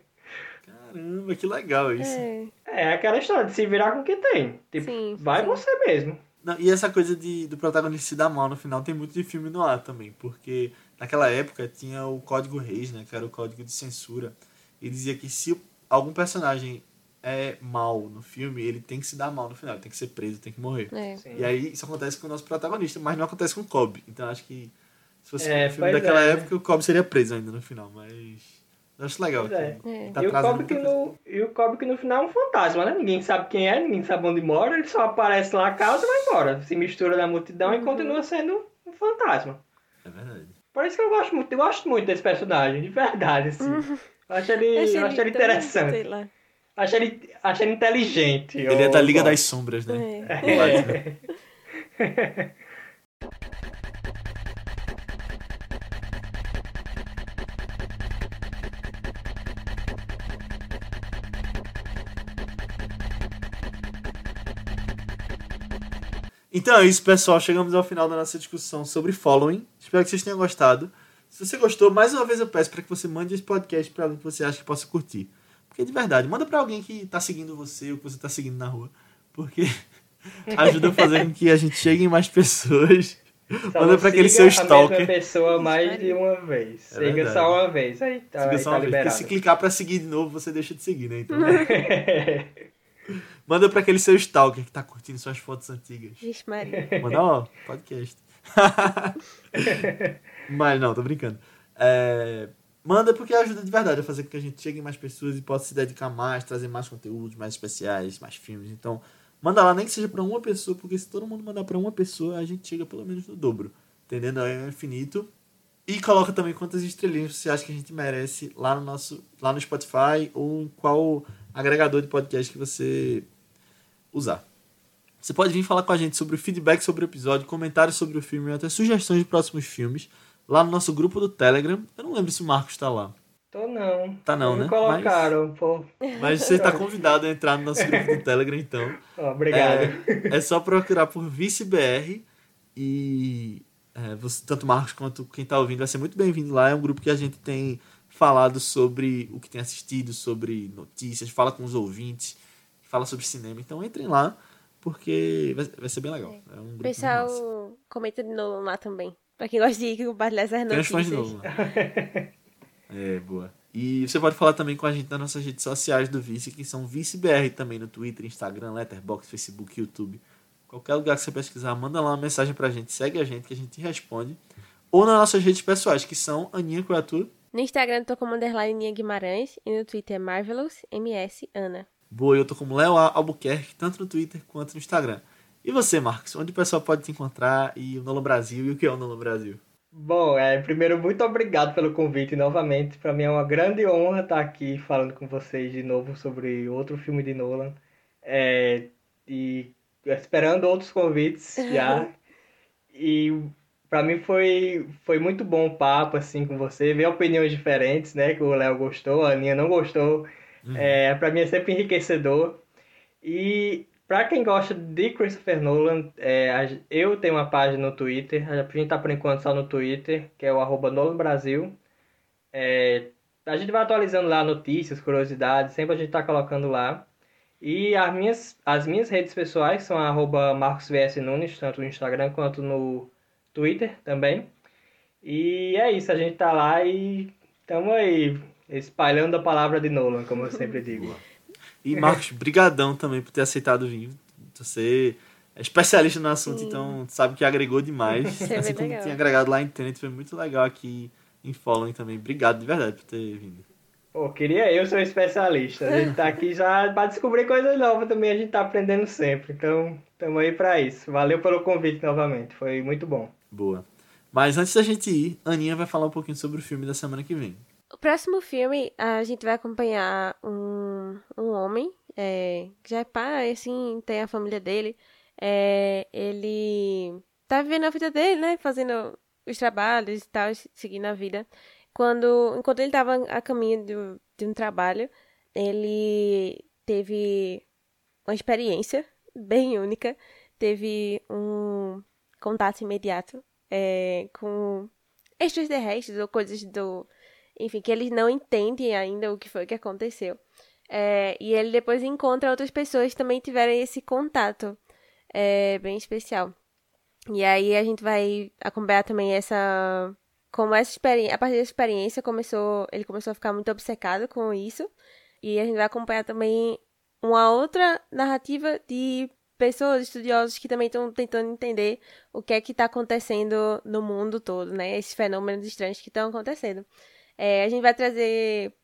Caramba, que legal isso. É, É aquela história de se virar com o que tem. Tipo, Sim, vai sim. você mesmo. Não, e essa coisa de, do protagonista se dar mal no final tem muito de filme no ar também, porque naquela época tinha o Código Reis, né, que era o código de censura, e dizia que se algum personagem é mal no filme, ele tem que se dar mal no final, ele tem que ser preso, tem que morrer. é. E aí isso acontece com o nosso protagonista, mas não acontece com o Cobb. Então acho que se fosse É, um filme daquela é. época, o Cobb seria preso ainda no final, mas eu acho legal. É. É. tá e, o Cobb que no, e o Cobb que no final é um fantasma, né? Ninguém sabe quem é, ninguém sabe onde mora, ele só aparece lá, causa e vai embora. Se mistura na multidão e continua sendo um fantasma. É verdade. Por isso que eu gosto muito, eu gosto muito desse personagem, de verdade, assim. Eu acho ele, Eu achei eu acho ele interessante. Sei lá. Acho ele, acho ele inteligente. Ele é eu da Liga das Sombras, né? É. O Batman. Então é isso, pessoal. Chegamos ao final da nossa discussão sobre Following. Espero que vocês tenham gostado. Se você gostou, mais uma vez eu peço para que você mande esse podcast para alguém que você acha que possa curtir. Porque de verdade, manda para alguém que tá seguindo você ou que você tá seguindo na rua. Porque ajuda a fazer com que a gente chegue em mais pessoas. Só Manda pra aquele seu a mesma stalker. pessoa mais de uma vez. É Siga verdade. só uma vez. Aí tá, Siga tá vez. Porque se clicar para seguir de novo, você deixa de seguir, né? Então, manda para aquele seu stalker que tá curtindo suas fotos antigas. Vixe, Maria. Manda, ó, podcast. Mas não, tô brincando. É, manda porque ajuda de verdade a fazer com que a gente chegue em mais pessoas e possa se dedicar mais, trazer mais conteúdos, mais especiais, mais filmes. Então, manda lá, nem que seja pra uma pessoa, porque se todo mundo mandar pra uma pessoa, a gente chega pelo menos no dobro. Entendendo? É infinito. E coloca também quantas estrelinhas você acha que a gente merece lá no nosso lá no Spotify ou em qual agregador de podcast que você usar. Você pode vir falar com a gente sobre o feedback sobre o episódio, comentários sobre o filme, até sugestões de próximos filmes, lá no nosso grupo do Telegram. Eu não lembro se o Marcos está lá. Tô não. Tá não, Me né? colocaram, pô. Mas você está convidado a entrar no nosso grupo do Telegram, então. Obrigado. É, é só procurar por ViceBR e é, você, tanto o Marcos quanto quem está ouvindo vai ser muito bem-vindo lá. É um grupo que a gente tem falado sobre o que tem assistido, sobre notícias, fala com os ouvintes, fala sobre cinema. Então entrem lá, porque vai, vai ser bem legal. É um O grupo pessoal comenta de novo lá também. Pra quem gosta de compartilhar essas notícias. de novo. é, boa. E você pode falar também com a gente nas nossas redes sociais do Vice, que são ViceBR também no Twitter, Instagram, Letterboxd, Facebook, YouTube. Qualquer lugar que você pesquisar, manda lá uma mensagem pra gente, segue a gente que a gente responde. Ou nas nossas redes pessoais, que são Aninha Coatura. No Instagram eu tô como underline Ninha Guimarães e no Twitter é Marvelous MS Ana. Boa, eu tô como Léo Albuquerque, tanto no Twitter quanto no Instagram. E você, Marcos? Onde o pessoal pode te encontrar? E o Nolo Brasil? E o que é o Nolo Brasil? Bom, é, primeiro, muito obrigado pelo convite novamente. Para mim é uma grande honra estar aqui falando com vocês de novo sobre outro filme de Nolan. É, e esperando outros convites já. E para mim foi, foi muito bom o papo assim com você, ver opiniões diferentes, né? Que o Léo gostou, a Aninha não gostou. É, para mim é sempre enriquecedor. E para quem gosta de Christopher Nolan, é, eu tenho uma página no Twitter, a gente tá por enquanto só no Twitter, que é o arroba Nolan Brasil. É, a gente vai atualizando lá notícias, curiosidades, sempre a gente tá colocando lá. E as minhas, as minhas redes pessoais são arroba Marcos VS Nunes, tanto no Instagram quanto no Twitter também. E é isso, a gente tá lá e estamos aí espalhando a palavra de Nolan, como eu sempre digo. E Marcos, brigadão também por ter aceitado vir. Você é especialista no assunto, então sabe que agregou demais. Isso é assim como legal. tinha agregado lá em Tenet, foi muito legal aqui em Following também. Obrigado de verdade por ter vindo. Pô, queria eu ser um especialista. A gente tá aqui já para descobrir coisas novas também, a gente tá aprendendo sempre. Então, estamos aí para isso. Valeu pelo convite novamente, foi muito bom. Boa. Mas antes da gente ir, Aninha vai falar um pouquinho sobre o filme da semana que vem. O próximo filme, a gente vai acompanhar um, um homem, é, que já é pai, assim, tem a família dele. É, ele tá vivendo a vida dele, né? Fazendo os trabalhos e tal, seguindo a vida. Quando, enquanto ele tava a caminho do- de um trabalho, ele teve uma experiência bem única. Teve um contato imediato é, com extraterrestres ou coisas do enfim, que eles não entendem ainda o que foi que aconteceu. É, e ele depois encontra outras pessoas que também tiveram esse contato é, bem especial. E aí a gente vai acompanhar também essa. Como essa experiência. A partir dessa experiência começou. Ele começou a ficar muito obcecado com isso. E a gente vai acompanhar também uma outra narrativa de pessoas, estudiosos que também estão tentando entender o que é que está acontecendo no mundo todo, né? Esses fenômenos estranhos que estão acontecendo. É, a gente vai trazer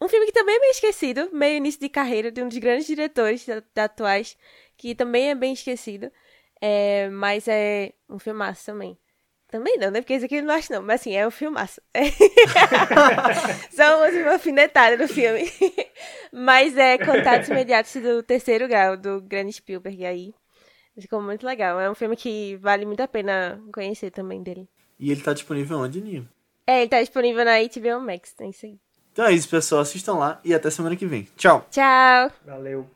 um filme que também é meio esquecido, meio início de carreira, de um dos grandes diretores atuais, que também é bem esquecido, é, mas é um filmaço também. Também não, né? Porque esse aqui eu não acho não, mas assim, é um filmaço. Só uma, assim, alfinetada no filme. mas é Contatos Imediatos do Terceiro Grau, do Grande Spielberg aí. Ficou muito legal. É um filme que vale muito a pena conhecer também dele. E ele tá disponível onde, Ninho? É, ele tá disponível na HBO Max, é isso aí. Então é isso, pessoal. Assistam lá e até semana que vem. Tchau! Tchau! Valeu.